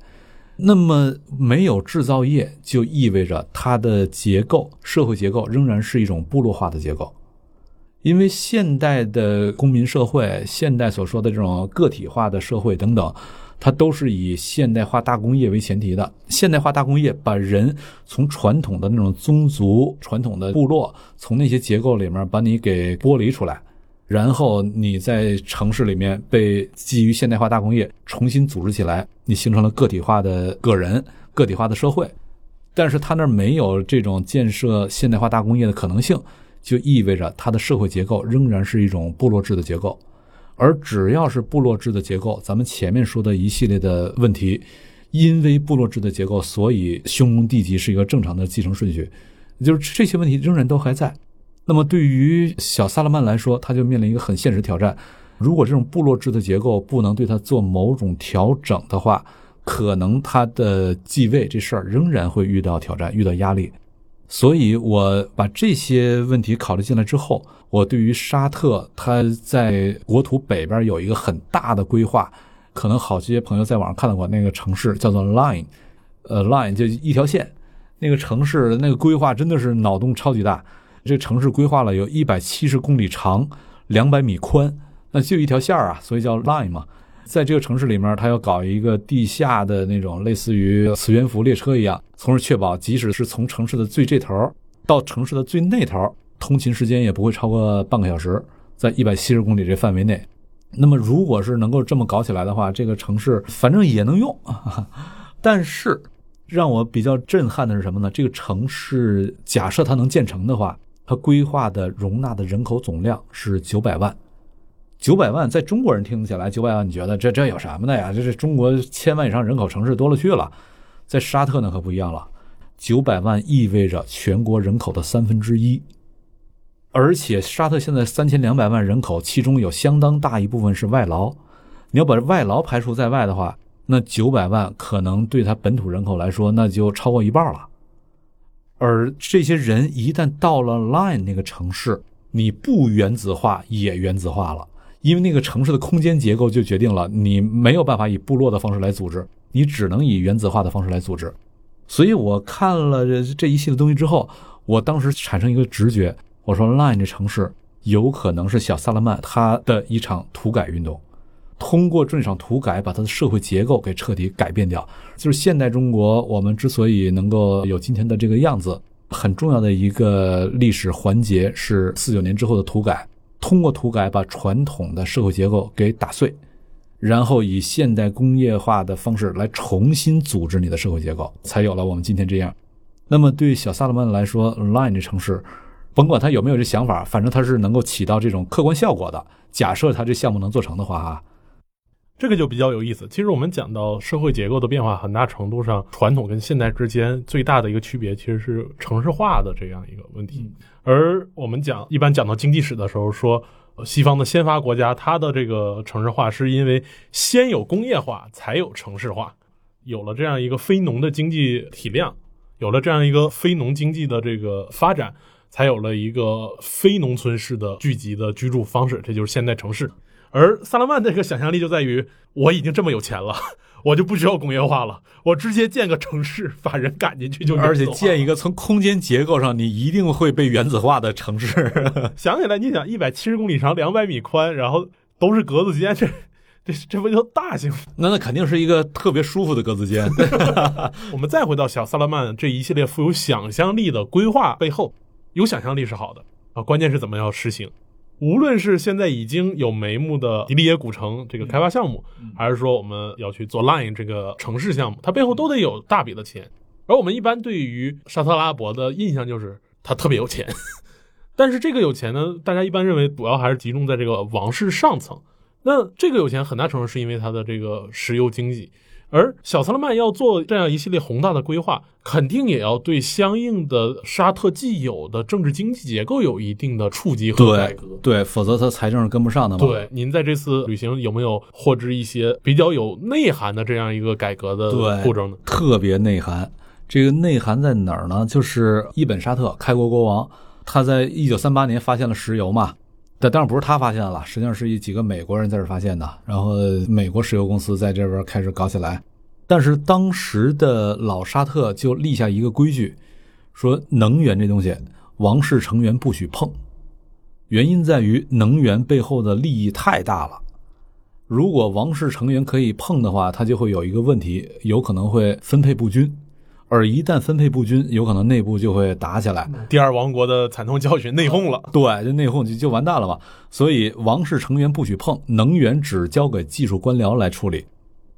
那么没有制造业，就意味着它的结构、社会结构仍然是一种部落化的结构。因为现代的公民社会，现代所说的这种个体化的社会等等，它都是以现代化大工业为前提的。现代化大工业把人从传统的那种宗族、传统的部落，从那些结构里面把你给剥离出来，然后你在城市里面被基于现代化大工业重新组织起来，你形成了个体化的个人、个体化的社会。但是他那儿没有这种建设现代化大工业的可能性。就意味着它的社会结构仍然是一种部落制的结构，而只要是部落制的结构，咱们前面说的一系列的问题，因为部落制的结构，所以兄终弟及是一个正常的继承顺序，就是这些问题仍然都还在。那么对于小萨勒曼来说，他就面临一个很现实挑战：如果这种部落制的结构不能对他做某种调整的话，可能他的继位这事儿仍然会遇到挑战，遇到压力。所以，我把这些问题考虑进来之后，我对于沙特它在国土北边有一个很大的规划，可能好些朋友在网上看到过那个城市叫做 Line，呃，Line 就一条线，那个城市那个规划真的是脑洞超级大。这个城市规划了有一百七十公里长，两百米宽，那就一条线儿啊，所以叫 Line 嘛。在这个城市里面，它要搞一个地下的那种类似于磁悬浮列车一样，从而确保即使是从城市的最这头到城市的最那头，通勤时间也不会超过半个小时，在一百七十公里这范围内。那么，如果是能够这么搞起来的话，这个城市反正也能用。但是，让我比较震撼的是什么呢？这个城市假设它能建成的话，它规划的容纳的人口总量是九百万。九百万在中国人听起来，九百万你觉得这这有什么的呀？这是中国千万以上人口城市多了去了，在沙特那可不一样了，九百万意味着全国人口的三分之一，而且沙特现在三千两百万人口，其中有相当大一部分是外劳，你要把外劳排除在外的话，那九百万可能对他本土人口来说，那就超过一半了。而这些人一旦到了 Line 那个城市，你不原子化也原子化了。因为那个城市的空间结构就决定了你没有办法以部落的方式来组织，你只能以原子化的方式来组织。所以我看了这这一系列东西之后，我当时产生一个直觉，我说 Line 这城市有可能是小萨勒曼他的一场土改运动，通过这场土改把他的社会结构给彻底改变掉。就是现代中国我们之所以能够有今天的这个样子，很重要的一个历史环节是四九年之后的土改。通过土改把传统的社会结构给打碎，然后以现代工业化的方式来重新组织你的社会结构，才有了我们今天这样。那么对小萨勒曼来说，Line 这城市，甭管他有没有这想法，反正他是能够起到这种客观效果的。假设他这项目能做成的话，哈。这个就比较有意思。其实我们讲到社会结构的变化，很大程度上，传统跟现代之间最大的一个区别，其实是城市化的这样一个问题。而我们讲一般讲到经济史的时候，说西方的先发国家，它的这个城市化是因为先有工业化，才有城市化，有了这样一个非农的经济体量，有了这样一个非农经济的这个发展，才有了一个非农村式的聚集的居住方式，这就是现代城市。而萨勒曼这个想象力就在于，我已经这么有钱了，我就不需要工业化了，我直接建个城市，把人赶进去就。而且建一个从空间结构上你一定会被原子化的城市。想起来，你想一百七十公里长，两百米宽，然后都是格子间，这这这不就大型？那那肯定是一个特别舒服的格子间。我们再回到小萨勒曼这一系列富有想象力的规划背后，有想象力是好的啊，关键是怎么样实行。无论是现在已经有眉目的迪利耶古城这个开发项目，还是说我们要去做 Line 这个城市项目，它背后都得有大笔的钱。而我们一般对于沙特阿拉伯的印象就是它特别有钱，但是这个有钱呢，大家一般认为主要还是集中在这个王室上层。那这个有钱很大程度是因为它的这个石油经济，而小萨勒曼要做这样一系列宏大的规划，肯定也要对相应的沙特既有的政治经济结构有一定的触及和改革。对，否则他财政是跟不上的嘛。对，您在这次旅行有没有获知一些比较有内涵的这样一个改革的步骤呢？特别内涵。这个内涵在哪儿呢？就是伊本沙特开国国王，他在一九三八年发现了石油嘛。但当然不是他发现了，实际上是一几个美国人在这发现的，然后美国石油公司在这边开始搞起来。但是当时的老沙特就立下一个规矩，说能源这东西，王室成员不许碰。原因在于能源背后的利益太大了。如果王室成员可以碰的话，他就会有一个问题，有可能会分配不均，而一旦分配不均，有可能内部就会打起来。第二王国的惨痛教训，内讧了。对，就内讧就就完蛋了嘛。所以王室成员不许碰，能源只交给技术官僚来处理。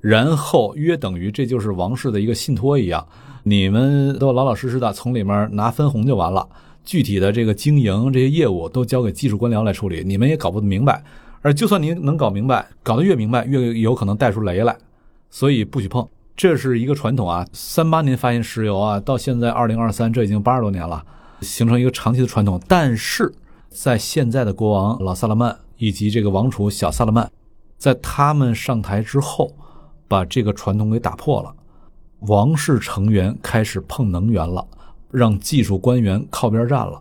然后约等于这就是王室的一个信托一样，你们都老老实实的从里面拿分红就完了。具体的这个经营这些业务都交给技术官僚来处理，你们也搞不明白。而就算您能搞明白，搞得越明白，越有可能带出雷来，所以不许碰。这是一个传统啊，三八年发现石油啊，到现在二零二三，这已经八十多年了，形成一个长期的传统。但是在现在的国王老萨勒曼以及这个王储小萨勒曼，在他们上台之后，把这个传统给打破了。王室成员开始碰能源了，让技术官员靠边站了。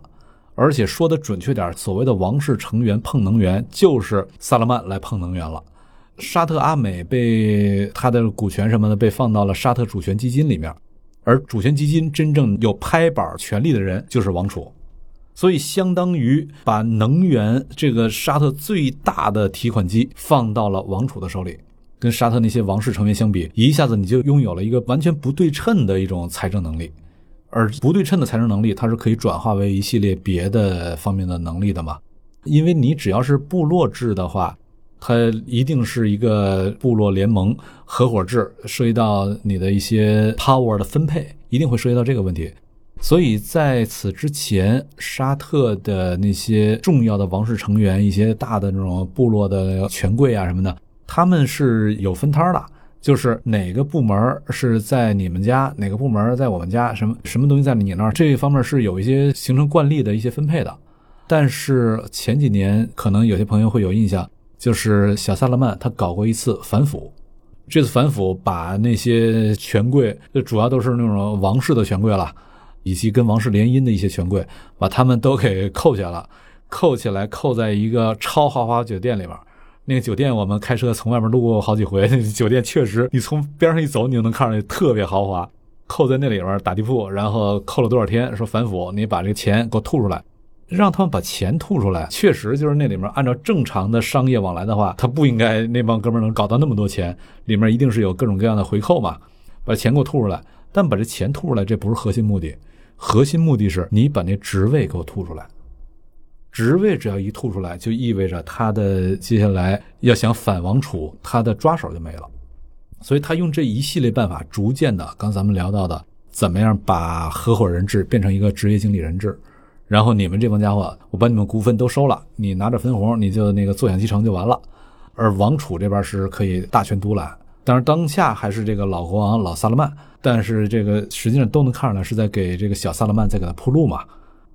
而且说的准确点，所谓的王室成员碰能源，就是萨勒曼来碰能源了。沙特阿美被他的股权什么的被放到了沙特主权基金里面，而主权基金真正有拍板权利的人就是王储，所以相当于把能源这个沙特最大的提款机放到了王储的手里。跟沙特那些王室成员相比，一下子你就拥有了一个完全不对称的一种财政能力。而不对称的财政能力，它是可以转化为一系列别的方面的能力的嘛？因为你只要是部落制的话，它一定是一个部落联盟合伙制，涉及到你的一些 power 的分配，一定会涉及到这个问题。所以在此之前，沙特的那些重要的王室成员，一些大的那种部落的权贵啊什么的，他们是有分摊的。就是哪个部门是在你们家，哪个部门在我们家，什么什么东西在你那儿，这一方面是有一些形成惯例的一些分配的。但是前几年可能有些朋友会有印象，就是小萨勒曼他搞过一次反腐，这次反腐把那些权贵，就主要都是那种王室的权贵了，以及跟王室联姻的一些权贵，把他们都给扣下了，扣起来扣在一个超豪华酒店里面。那个酒店，我们开车从外面路过好几回。那酒店确实，你从边上一走，你就能看出来特别豪华。扣在那里边打地铺，然后扣了多少天？说反腐，你把这个钱给我吐出来，让他们把钱吐出来。确实就是那里面按照正常的商业往来的话，他不应该那帮哥们能搞到那么多钱，里面一定是有各种各样的回扣嘛。把钱给我吐出来，但把这钱吐出来，这不是核心目的，核心目的是你把那职位给我吐出来。职位只要一吐出来，就意味着他的接下来要想反王储，他的抓手就没了。所以他用这一系列办法，逐渐的，刚咱们聊到的，怎么样把合伙人制变成一个职业经理人制，然后你们这帮家伙，我把你们股份都收了，你拿着分红，你就那个坐享其成就完了。而王储这边是可以大权独揽，当然当下还是这个老国王老萨勒曼，但是这个实际上都能看出来是在给这个小萨勒曼在给他铺路嘛。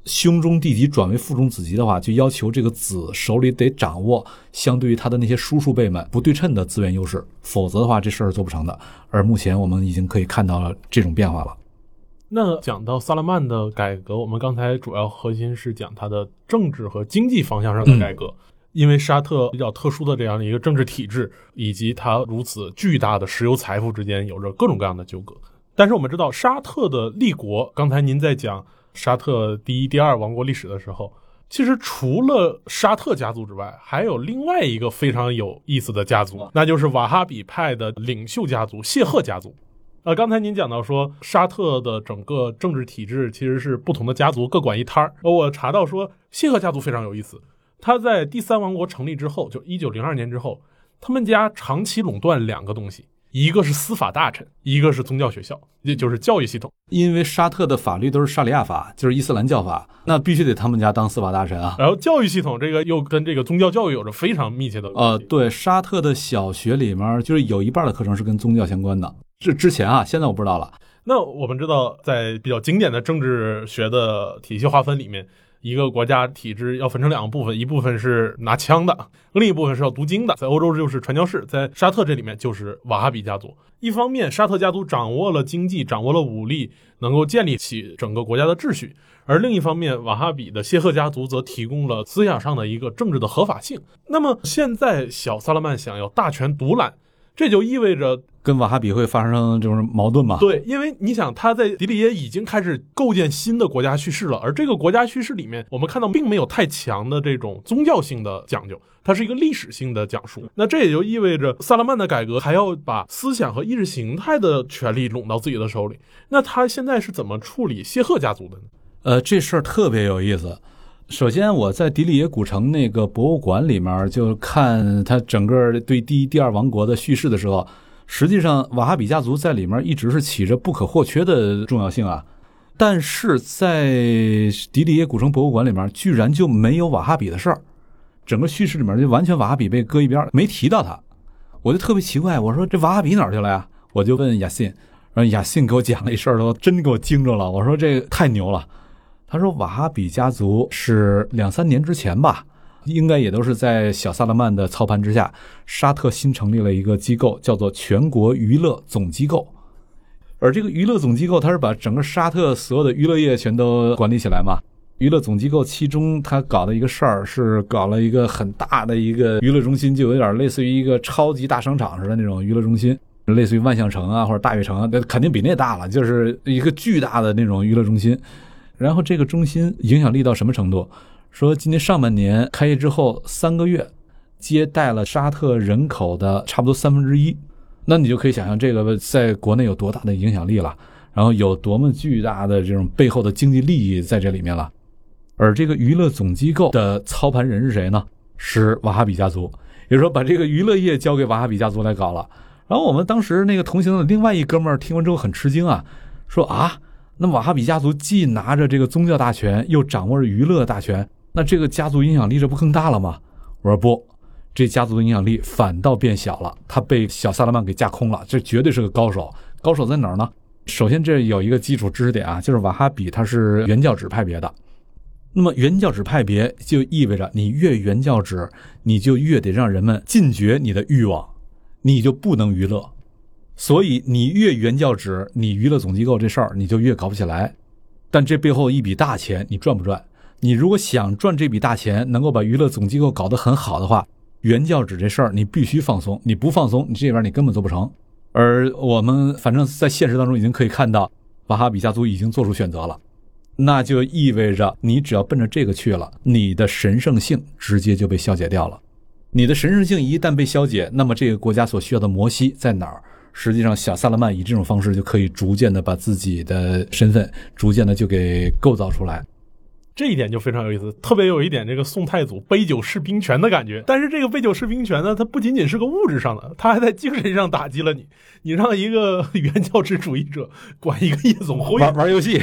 兄终弟及转为父中子及的话，就要求这个子手里得掌握相对于他的那些叔叔辈们不对称的资源优势，否则的话这事儿做不成的。而目前我们已经可以看到了这种变化了。那讲到萨勒曼的改革，我们刚才主要核心是讲他的政治和经济方向上的改革，因为沙特比较特殊的这样的一个政治体制，以及它如此巨大的石油财富之间有着各种各样的纠葛。但是我们知道，沙特的立国，刚才您在讲。沙特第一、第二王国历史的时候，其实除了沙特家族之外，还有另外一个非常有意思的家族，那就是瓦哈比派的领袖家族谢赫家族。呃，刚才您讲到说，沙特的整个政治体制其实是不同的家族各管一摊儿。我查到说，谢赫家族非常有意思，他在第三王国成立之后，就一九零二年之后，他们家长期垄断两个东西。一个是司法大臣，一个是宗教学校，也就是教育系统。因为沙特的法律都是沙里亚法，就是伊斯兰教法，那必须得他们家当司法大臣啊。然后教育系统这个又跟这个宗教教育有着非常密切的呃，对，沙特的小学里面就是有一半的课程是跟宗教相关的。这之前啊，现在我不知道了。那我们知道，在比较经典的政治学的体系划分里面，一个国家体制要分成两个部分，一部分是拿枪的，另一部分是要读经的。在欧洲就是传教士，在沙特这里面就是瓦哈比家族。一方面，沙特家族掌握了经济，掌握了武力，能够建立起整个国家的秩序；而另一方面，瓦哈比的谢赫家族则提供了思想上的一个政治的合法性。那么，现在小萨勒曼想要大权独揽，这就意味着跟瓦哈比会发生就是矛盾嘛？对，因为你想，他在迪里耶已经开始构建新的国家叙事了，而这个国家叙事里面，我们看到并没有太强的这种宗教性的讲究，它是一个历史性的讲述。那这也就意味着萨勒曼的改革还要把思想和意识形态的权利拢到自己的手里。那他现在是怎么处理谢赫家族的呢？呃，这事儿特别有意思。首先，我在迪里耶古城那个博物馆里面就看他整个对第一、第二王国的叙事的时候，实际上瓦哈比家族在里面一直是起着不可或缺的重要性啊。但是在迪里耶古城博物馆里面，居然就没有瓦哈比的事儿，整个叙事里面就完全瓦哈比被搁一边，没提到他。我就特别奇怪，我说这瓦哈比哪儿去了呀？我就问雅信，然后雅信给我讲了一事儿，都真给我惊着了。我说这太牛了。他说瓦哈比家族是两三年之前吧，应该也都是在小萨勒曼的操盘之下，沙特新成立了一个机构，叫做全国娱乐总机构。而这个娱乐总机构，它是把整个沙特所有的娱乐业全都管理起来嘛。娱乐总机构其中，他搞的一个事儿是搞了一个很大的一个娱乐中心，就有点类似于一个超级大商场似的那种娱乐中心，类似于万象城啊或者大悦城，那肯定比那大了，就是一个巨大的那种娱乐中心。然后这个中心影响力到什么程度？说今年上半年开业之后三个月，接待了沙特人口的差不多三分之一。那你就可以想象这个在国内有多大的影响力了，然后有多么巨大的这种背后的经济利益在这里面了。而这个娱乐总机构的操盘人是谁呢？是瓦哈比家族，也就是说把这个娱乐业交给瓦哈比家族来搞了。然后我们当时那个同行的另外一哥们儿听完之后很吃惊啊，说啊，那瓦哈比家族既拿着这个宗教大权，又掌握着娱乐大权，那这个家族影响力这不更大了吗？我说不。这家族的影响力反倒变小了，他被小萨勒曼给架空了，这绝对是个高手。高手在哪儿呢？首先，这有一个基础知识点啊，就是瓦哈比他是原教旨派别的。那么原教旨派别就意味着你越原教旨，你就越得让人们禁绝你的欲望，你就不能娱乐。所以你越原教旨，你娱乐总机构这事儿你就越搞不起来。但这背后一笔大钱，你赚不赚？你如果想赚这笔大钱，能够把娱乐总机构搞得很好的话。原教旨这事儿，你必须放松，你不放松，你这边你根本做不成。而我们反正在现实当中已经可以看到，瓦哈比家族已经做出选择了，那就意味着你只要奔着这个去了，你的神圣性直接就被消解掉了。你的神圣性一旦被消解，那么这个国家所需要的摩西在哪儿？实际上，小萨勒曼以这种方式就可以逐渐的把自己的身份逐渐的就给构造出来。这一点就非常有意思，特别有一点这个宋太祖杯酒释兵权的感觉。但是这个杯酒释兵权呢，它不仅仅是个物质上的，它还在精神上打击了你。你让一个原教旨主义者管一个夜总会玩玩游戏。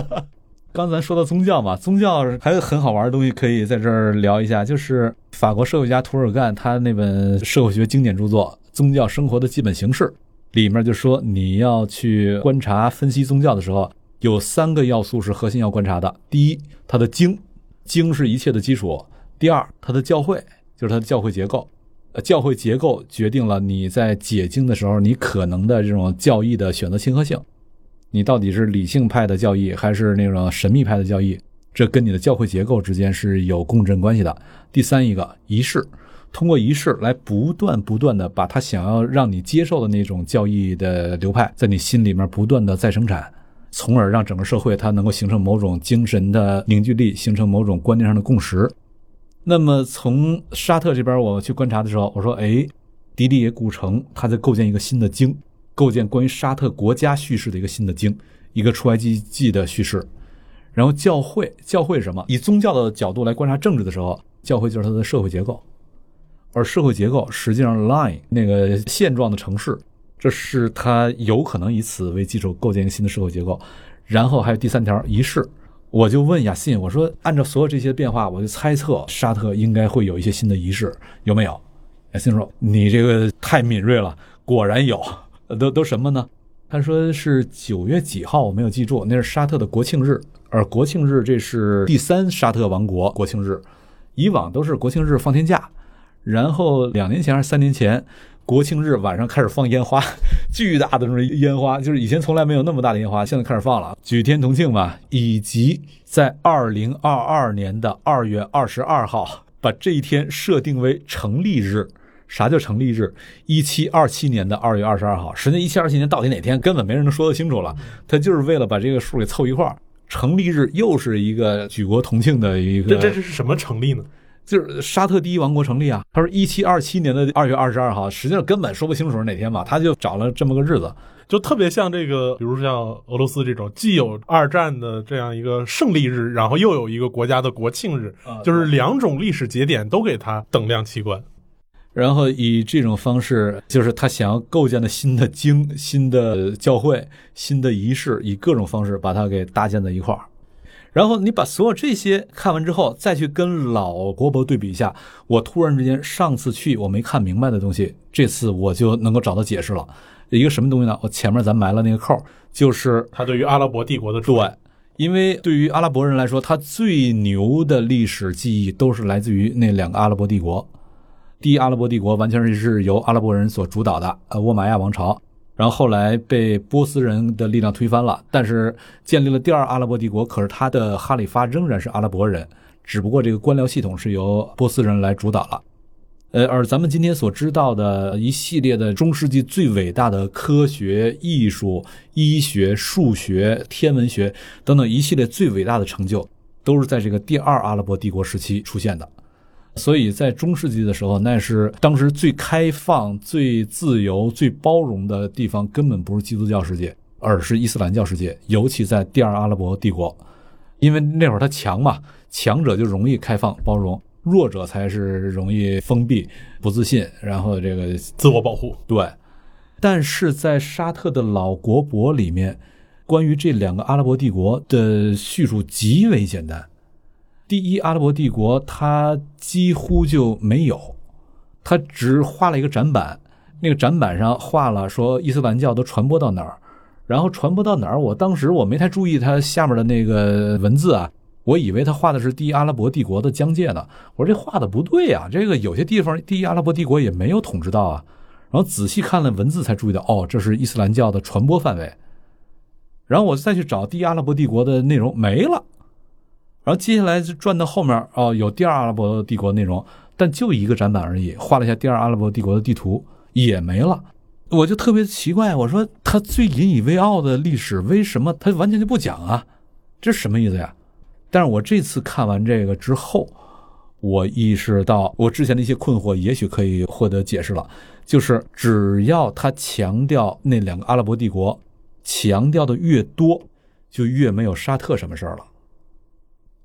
刚才说到宗教嘛，宗教还有很好玩的东西可以在这儿聊一下，就是法国社会家图尔干他那本社会学经典著作《宗教生活的基本形式》里面就说，你要去观察分析宗教的时候。有三个要素是核心要观察的：第一，它的经，经是一切的基础；第二，它的教会，就是它的教会结构，呃，教会结构决定了你在解经的时候，你可能的这种教义的选择亲和性，你到底是理性派的教义还是那种神秘派的教义，这跟你的教会结构之间是有共振关系的。第三一个仪式，通过仪式来不断不断的把他想要让你接受的那种教义的流派，在你心里面不断的再生产。从而让整个社会它能够形成某种精神的凝聚力，形成某种观念上的共识。那么从沙特这边我去观察的时候，我说：“哎，迪里耶古城它在构建一个新的经，构建关于沙特国家叙事的一个新的经，一个出埃及记的叙事。然后教会，教会什么？以宗教的角度来观察政治的时候，教会就是它的社会结构，而社会结构实际上 line 那个现状的城市。”这是他有可能以此为基础构建一个新的社会结构，然后还有第三条仪式。我就问雅信，我说按照所有这些变化，我就猜测沙特应该会有一些新的仪式，有没有？雅信说你这个太敏锐了，果然有。都都什么呢？他说是九月几号，我没有记住，那是沙特的国庆日，而国庆日这是第三沙特王国国庆日，以往都是国庆日放天假，然后两年前还是三年前，国庆日晚上开始放烟花，巨大的那种烟花，就是以前从来没有那么大的烟花，现在开始放了，举天同庆嘛。以及在二零二二年的二月二十二号，把这一天设定为成立日。啥叫成立日？一七二七年的二月二十二号，实际上一七二七年到底哪天，根本没人能说得清楚了。他就是为了把这个数给凑一块儿。成立日又是一个举国同庆的一个，这这这是什么成立呢？就是沙特第一王国成立啊。他说一七二七年的二月二十二号，实际上根本说不清楚是哪天嘛，他就找了这么个日子，就特别像这个，比如像俄罗斯这种，既有二战的这样一个胜利日，然后又有一个国家的国庆日，就是两种历史节点都给他等量齐观。然后以这种方式，就是他想要构建的新的经、新的教会、新的仪式，以各种方式把它给搭建在一块儿。然后你把所有这些看完之后，再去跟老国博对比一下，我突然之间上次去我没看明白的东西，这次我就能够找到解释了。一个什么东西呢？我前面咱埋了那个扣，就是 他对于阿拉伯帝国的对，因为对于阿拉伯人来说，他最牛的历史记忆都是来自于那两个阿拉伯帝国。第一阿拉伯帝国完全是由阿拉伯人所主导的，呃，沃玛亚王朝，然后后来被波斯人的力量推翻了，但是建立了第二阿拉伯帝国，可是他的哈里发仍然是阿拉伯人，只不过这个官僚系统是由波斯人来主导了，呃，而咱们今天所知道的一系列的中世纪最伟大的科学、艺术、医学、数学、天文学等等一系列最伟大的成就，都是在这个第二阿拉伯帝国时期出现的。所以在中世纪的时候，那是当时最开放、最自由、最包容的地方，根本不是基督教世界，而是伊斯兰教世界。尤其在第二阿拉伯帝国，因为那会儿它强嘛，强者就容易开放包容，弱者才是容易封闭、不自信，然后这个自我保护。对，但是在沙特的老国博里面，关于这两个阿拉伯帝国的叙述极为简单。第一阿拉伯帝国，它几乎就没有，它只画了一个展板，那个展板上画了说伊斯兰教都传播到哪儿，然后传播到哪儿，我当时我没太注意它下面的那个文字啊，我以为他画的是第一阿拉伯帝国的疆界呢，我说这画的不对呀，这个有些地方第一阿拉伯帝国也没有统治到啊，然后仔细看了文字才注意到，哦，这是伊斯兰教的传播范围，然后我再去找第一阿拉伯帝国的内容没了。然后接下来就转到后面哦，有第二阿拉伯帝国内容，但就一个展板而已，画了一下第二阿拉伯帝国的地图也没了。我就特别奇怪，我说他最引以为傲的历史为什么他完全就不讲啊？这是什么意思呀？但是我这次看完这个之后，我意识到我之前的一些困惑也许可以获得解释了，就是只要他强调那两个阿拉伯帝国，强调的越多，就越没有沙特什么事儿了。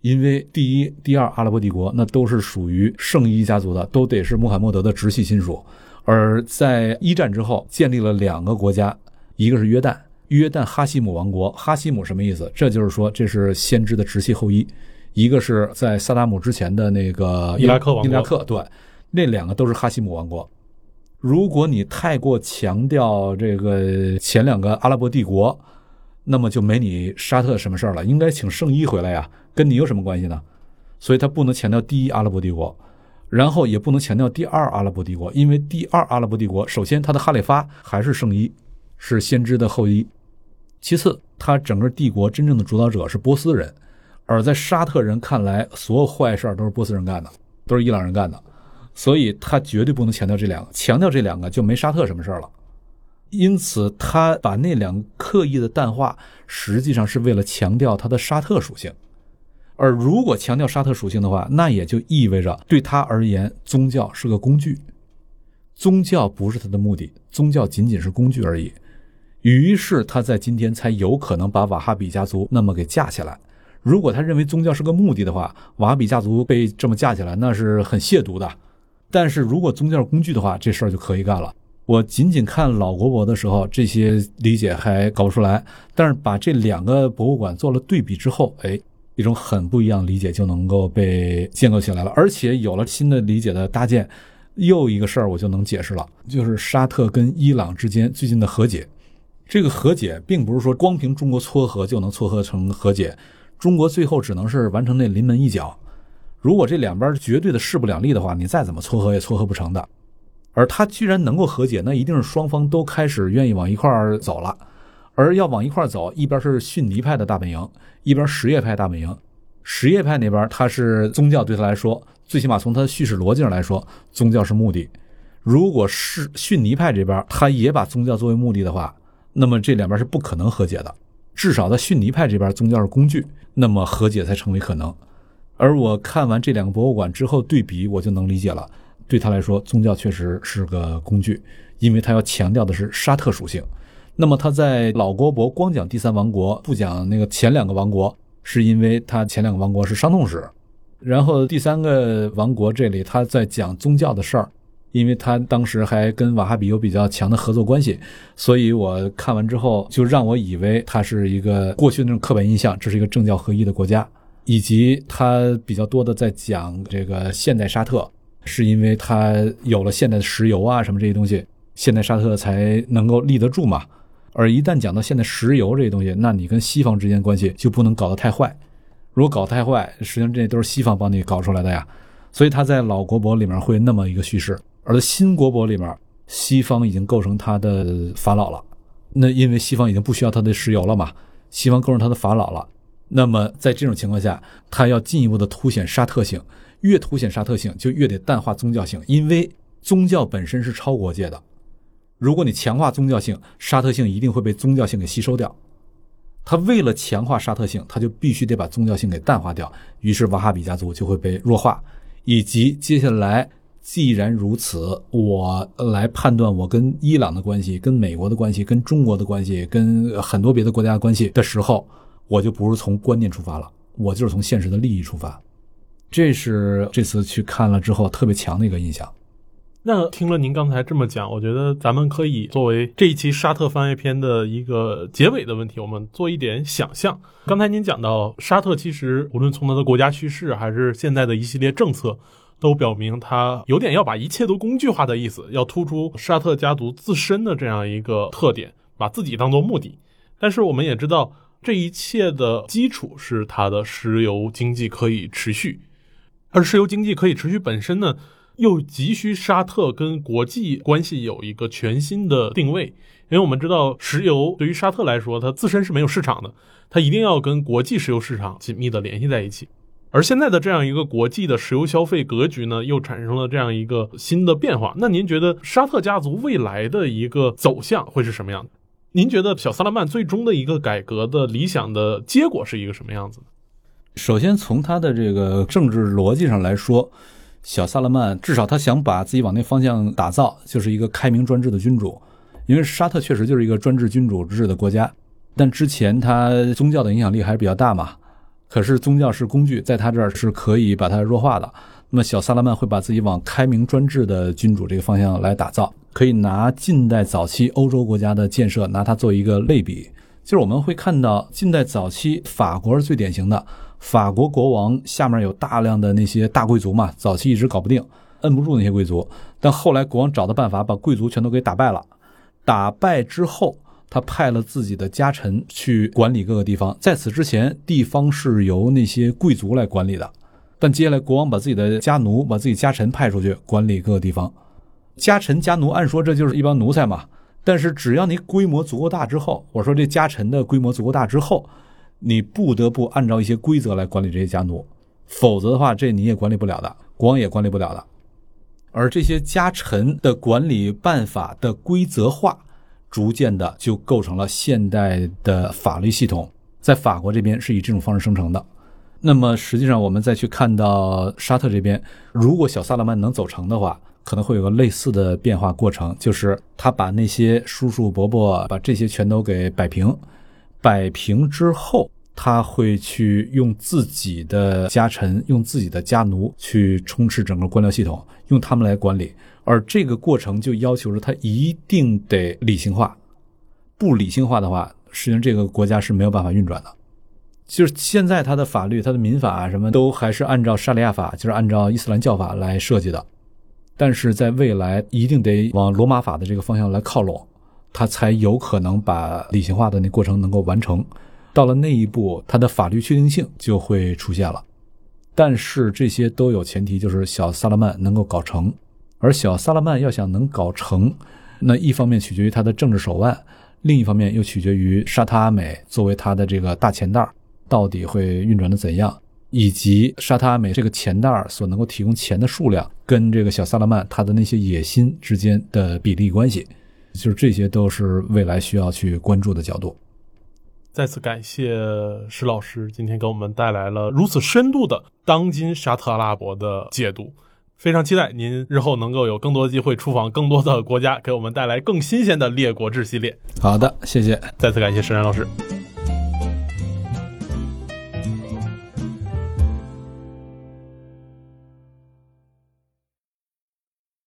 因为第一、第二阿拉伯帝国那都是属于圣伊家族的，都得是穆罕默德的直系亲属。而在一战之后，建立了两个国家，一个是约旦，约旦哈希姆王国。哈希姆什么意思？这就是说这是先知的直系后裔。一个是在萨达姆之前的那个伊拉克王国，伊拉克对，那两个都是哈希姆王国。如果你太过强调这个前两个阿拉伯帝国，那么就没你沙特什么事儿了。应该请圣伊回来呀。跟你有什么关系呢？所以他不能强调第一阿拉伯帝国，然后也不能强调第二阿拉伯帝国，因为第二阿拉伯帝国首先他的哈里发还是圣伊，是先知的后裔；其次，他整个帝国真正的主导者是波斯人，而在沙特人看来，所有坏事儿都是波斯人干的，都是伊朗人干的，所以他绝对不能强调这两个，强调这两个就没沙特什么事儿了。因此，他把那两个刻意的淡化，实际上是为了强调他的沙特属性。而如果强调沙特属性的话，那也就意味着对他而言，宗教是个工具，宗教不是他的目的，宗教仅仅是工具而已。于是他在今天才有可能把瓦哈比家族那么给架起来。如果他认为宗教是个目的的话，瓦哈比家族被这么架起来，那是很亵渎的。但是如果宗教工具的话，这事儿就可以干了。我仅仅看老国博的时候，这些理解还搞不出来，但是把这两个博物馆做了对比之后，哎。一种很不一样的理解就能够被建构起来了，而且有了新的理解的搭建，又一个事儿我就能解释了，就是沙特跟伊朗之间最近的和解。这个和解并不是说光凭中国撮合就能撮合成和解，中国最后只能是完成那临门一脚。如果这两边绝对的势不两立的话，你再怎么撮合也撮合不成的。而他居然能够和解，那一定是双方都开始愿意往一块儿走了。而要往一块儿走，一边是逊尼派的大本营，一边什叶派大本营。什叶派那边他是宗教对他来说，最起码从他的叙事逻辑上来说，宗教是目的。如果是逊尼派这边他也把宗教作为目的的话，那么这两边是不可能和解的。至少在逊尼派这边，宗教是工具，那么和解才成为可能。而我看完这两个博物馆之后对比，我就能理解了。对他来说，宗教确实是个工具，因为他要强调的是沙特属性。那么他在老国博光讲第三王国，不讲那个前两个王国，是因为他前两个王国是伤痛史。然后第三个王国这里他在讲宗教的事儿，因为他当时还跟瓦哈比有比较强的合作关系，所以我看完之后就让我以为他是一个过去那种刻板印象，这是一个政教合一的国家，以及他比较多的在讲这个现代沙特。是因为它有了现代的石油啊什么这些东西，现代沙特才能够立得住嘛。而一旦讲到现代石油这些东西，那你跟西方之间关系就不能搞得太坏。如果搞太坏，实际上这都是西方帮你搞出来的呀。所以他在老国博里面会那么一个叙事，而在新国博里面，西方已经构成他的法老了。那因为西方已经不需要他的石油了嘛，西方构成他的法老了。那么在这种情况下，他要进一步的凸显沙特性。越凸显沙特性，就越得淡化宗教性，因为宗教本身是超国界的。如果你强化宗教性，沙特性一定会被宗教性给吸收掉。他为了强化沙特性，他就必须得把宗教性给淡化掉。于是瓦哈比家族就会被弱化，以及接下来既然如此，我来判断我跟伊朗的关系、跟美国的关系、跟中国的关系、跟很多别的国家的关系的时候，我就不是从观念出发了，我就是从现实的利益出发。这是这次去看了之后特别强的一个印象。那听了您刚才这么讲，我觉得咱们可以作为这一期沙特番外篇的一个结尾的问题，我们做一点想象。刚才您讲到沙特，其实无论从它的国家趋势，还是现在的一系列政策，都表明它有点要把一切都工具化的意思，要突出沙特家族自身的这样一个特点，把自己当做目的。但是我们也知道，这一切的基础是它的石油经济可以持续。而石油经济可以持续本身呢，又急需沙特跟国际关系有一个全新的定位，因为我们知道石油对于沙特来说，它自身是没有市场的，它一定要跟国际石油市场紧密的联系在一起。而现在的这样一个国际的石油消费格局呢，又产生了这样一个新的变化。那您觉得沙特家族未来的一个走向会是什么样的？您觉得小萨勒曼最终的一个改革的理想的结果是一个什么样子？首先，从他的这个政治逻辑上来说，小萨勒曼至少他想把自己往那方向打造，就是一个开明专制的君主。因为沙特确实就是一个专制君主制的国家，但之前他宗教的影响力还是比较大嘛。可是宗教是工具，在他这儿是可以把它弱化的。那么小萨勒曼会把自己往开明专制的君主这个方向来打造，可以拿近代早期欧洲国家的建设拿它做一个类比，就是我们会看到近代早期法国是最典型的。法国国王下面有大量的那些大贵族嘛，早期一直搞不定，摁不住那些贵族。但后来国王找到办法，把贵族全都给打败了。打败之后，他派了自己的家臣去管理各个地方。在此之前，地方是由那些贵族来管理的。但接下来，国王把自己的家奴、把自己家臣派出去管理各个地方。家臣、家奴，按说这就是一帮奴才嘛。但是只要你规模足够大之后，我说这家臣的规模足够大之后。你不得不按照一些规则来管理这些家奴，否则的话，这你也管理不了的，国王也管理不了的。而这些家臣的管理办法的规则化，逐渐的就构成了现代的法律系统，在法国这边是以这种方式生成的。那么实际上，我们再去看到沙特这边，如果小萨勒曼能走成的话，可能会有个类似的变化过程，就是他把那些叔叔伯伯把这些全都给摆平。摆平之后，他会去用自己的家臣、用自己的家奴去充斥整个官僚系统，用他们来管理。而这个过程就要求着他一定得理性化，不理性化的话，实际上这个国家是没有办法运转的。就是现在他的法律、他的民法什么都还是按照沙利亚法，就是按照伊斯兰教法来设计的。但是在未来一定得往罗马法的这个方向来靠拢，他才有可能把理性化的那过程能够完成。到了那一步，他的法律确定性就会出现了。但是这些都有前提，就是小萨勒曼能够搞成。而小萨勒曼要想能搞成，那一方面取决于他的政治手腕，另一方面又取决于沙特阿美作为他的这个大钱袋到底会运转的怎样，以及沙特阿美这个钱袋所能够提供钱的数量跟这个小萨勒曼他的那些野心之间的比例关系，就是这些都是未来需要去关注的角度。再次感谢石老师今天给我们带来了如此深度的当今沙特阿拉伯的解读，非常期待您日后能够有更多的机会出访更多的国家，给我们带来更新鲜的列国志系列。好的，谢谢，再次感谢石然老师。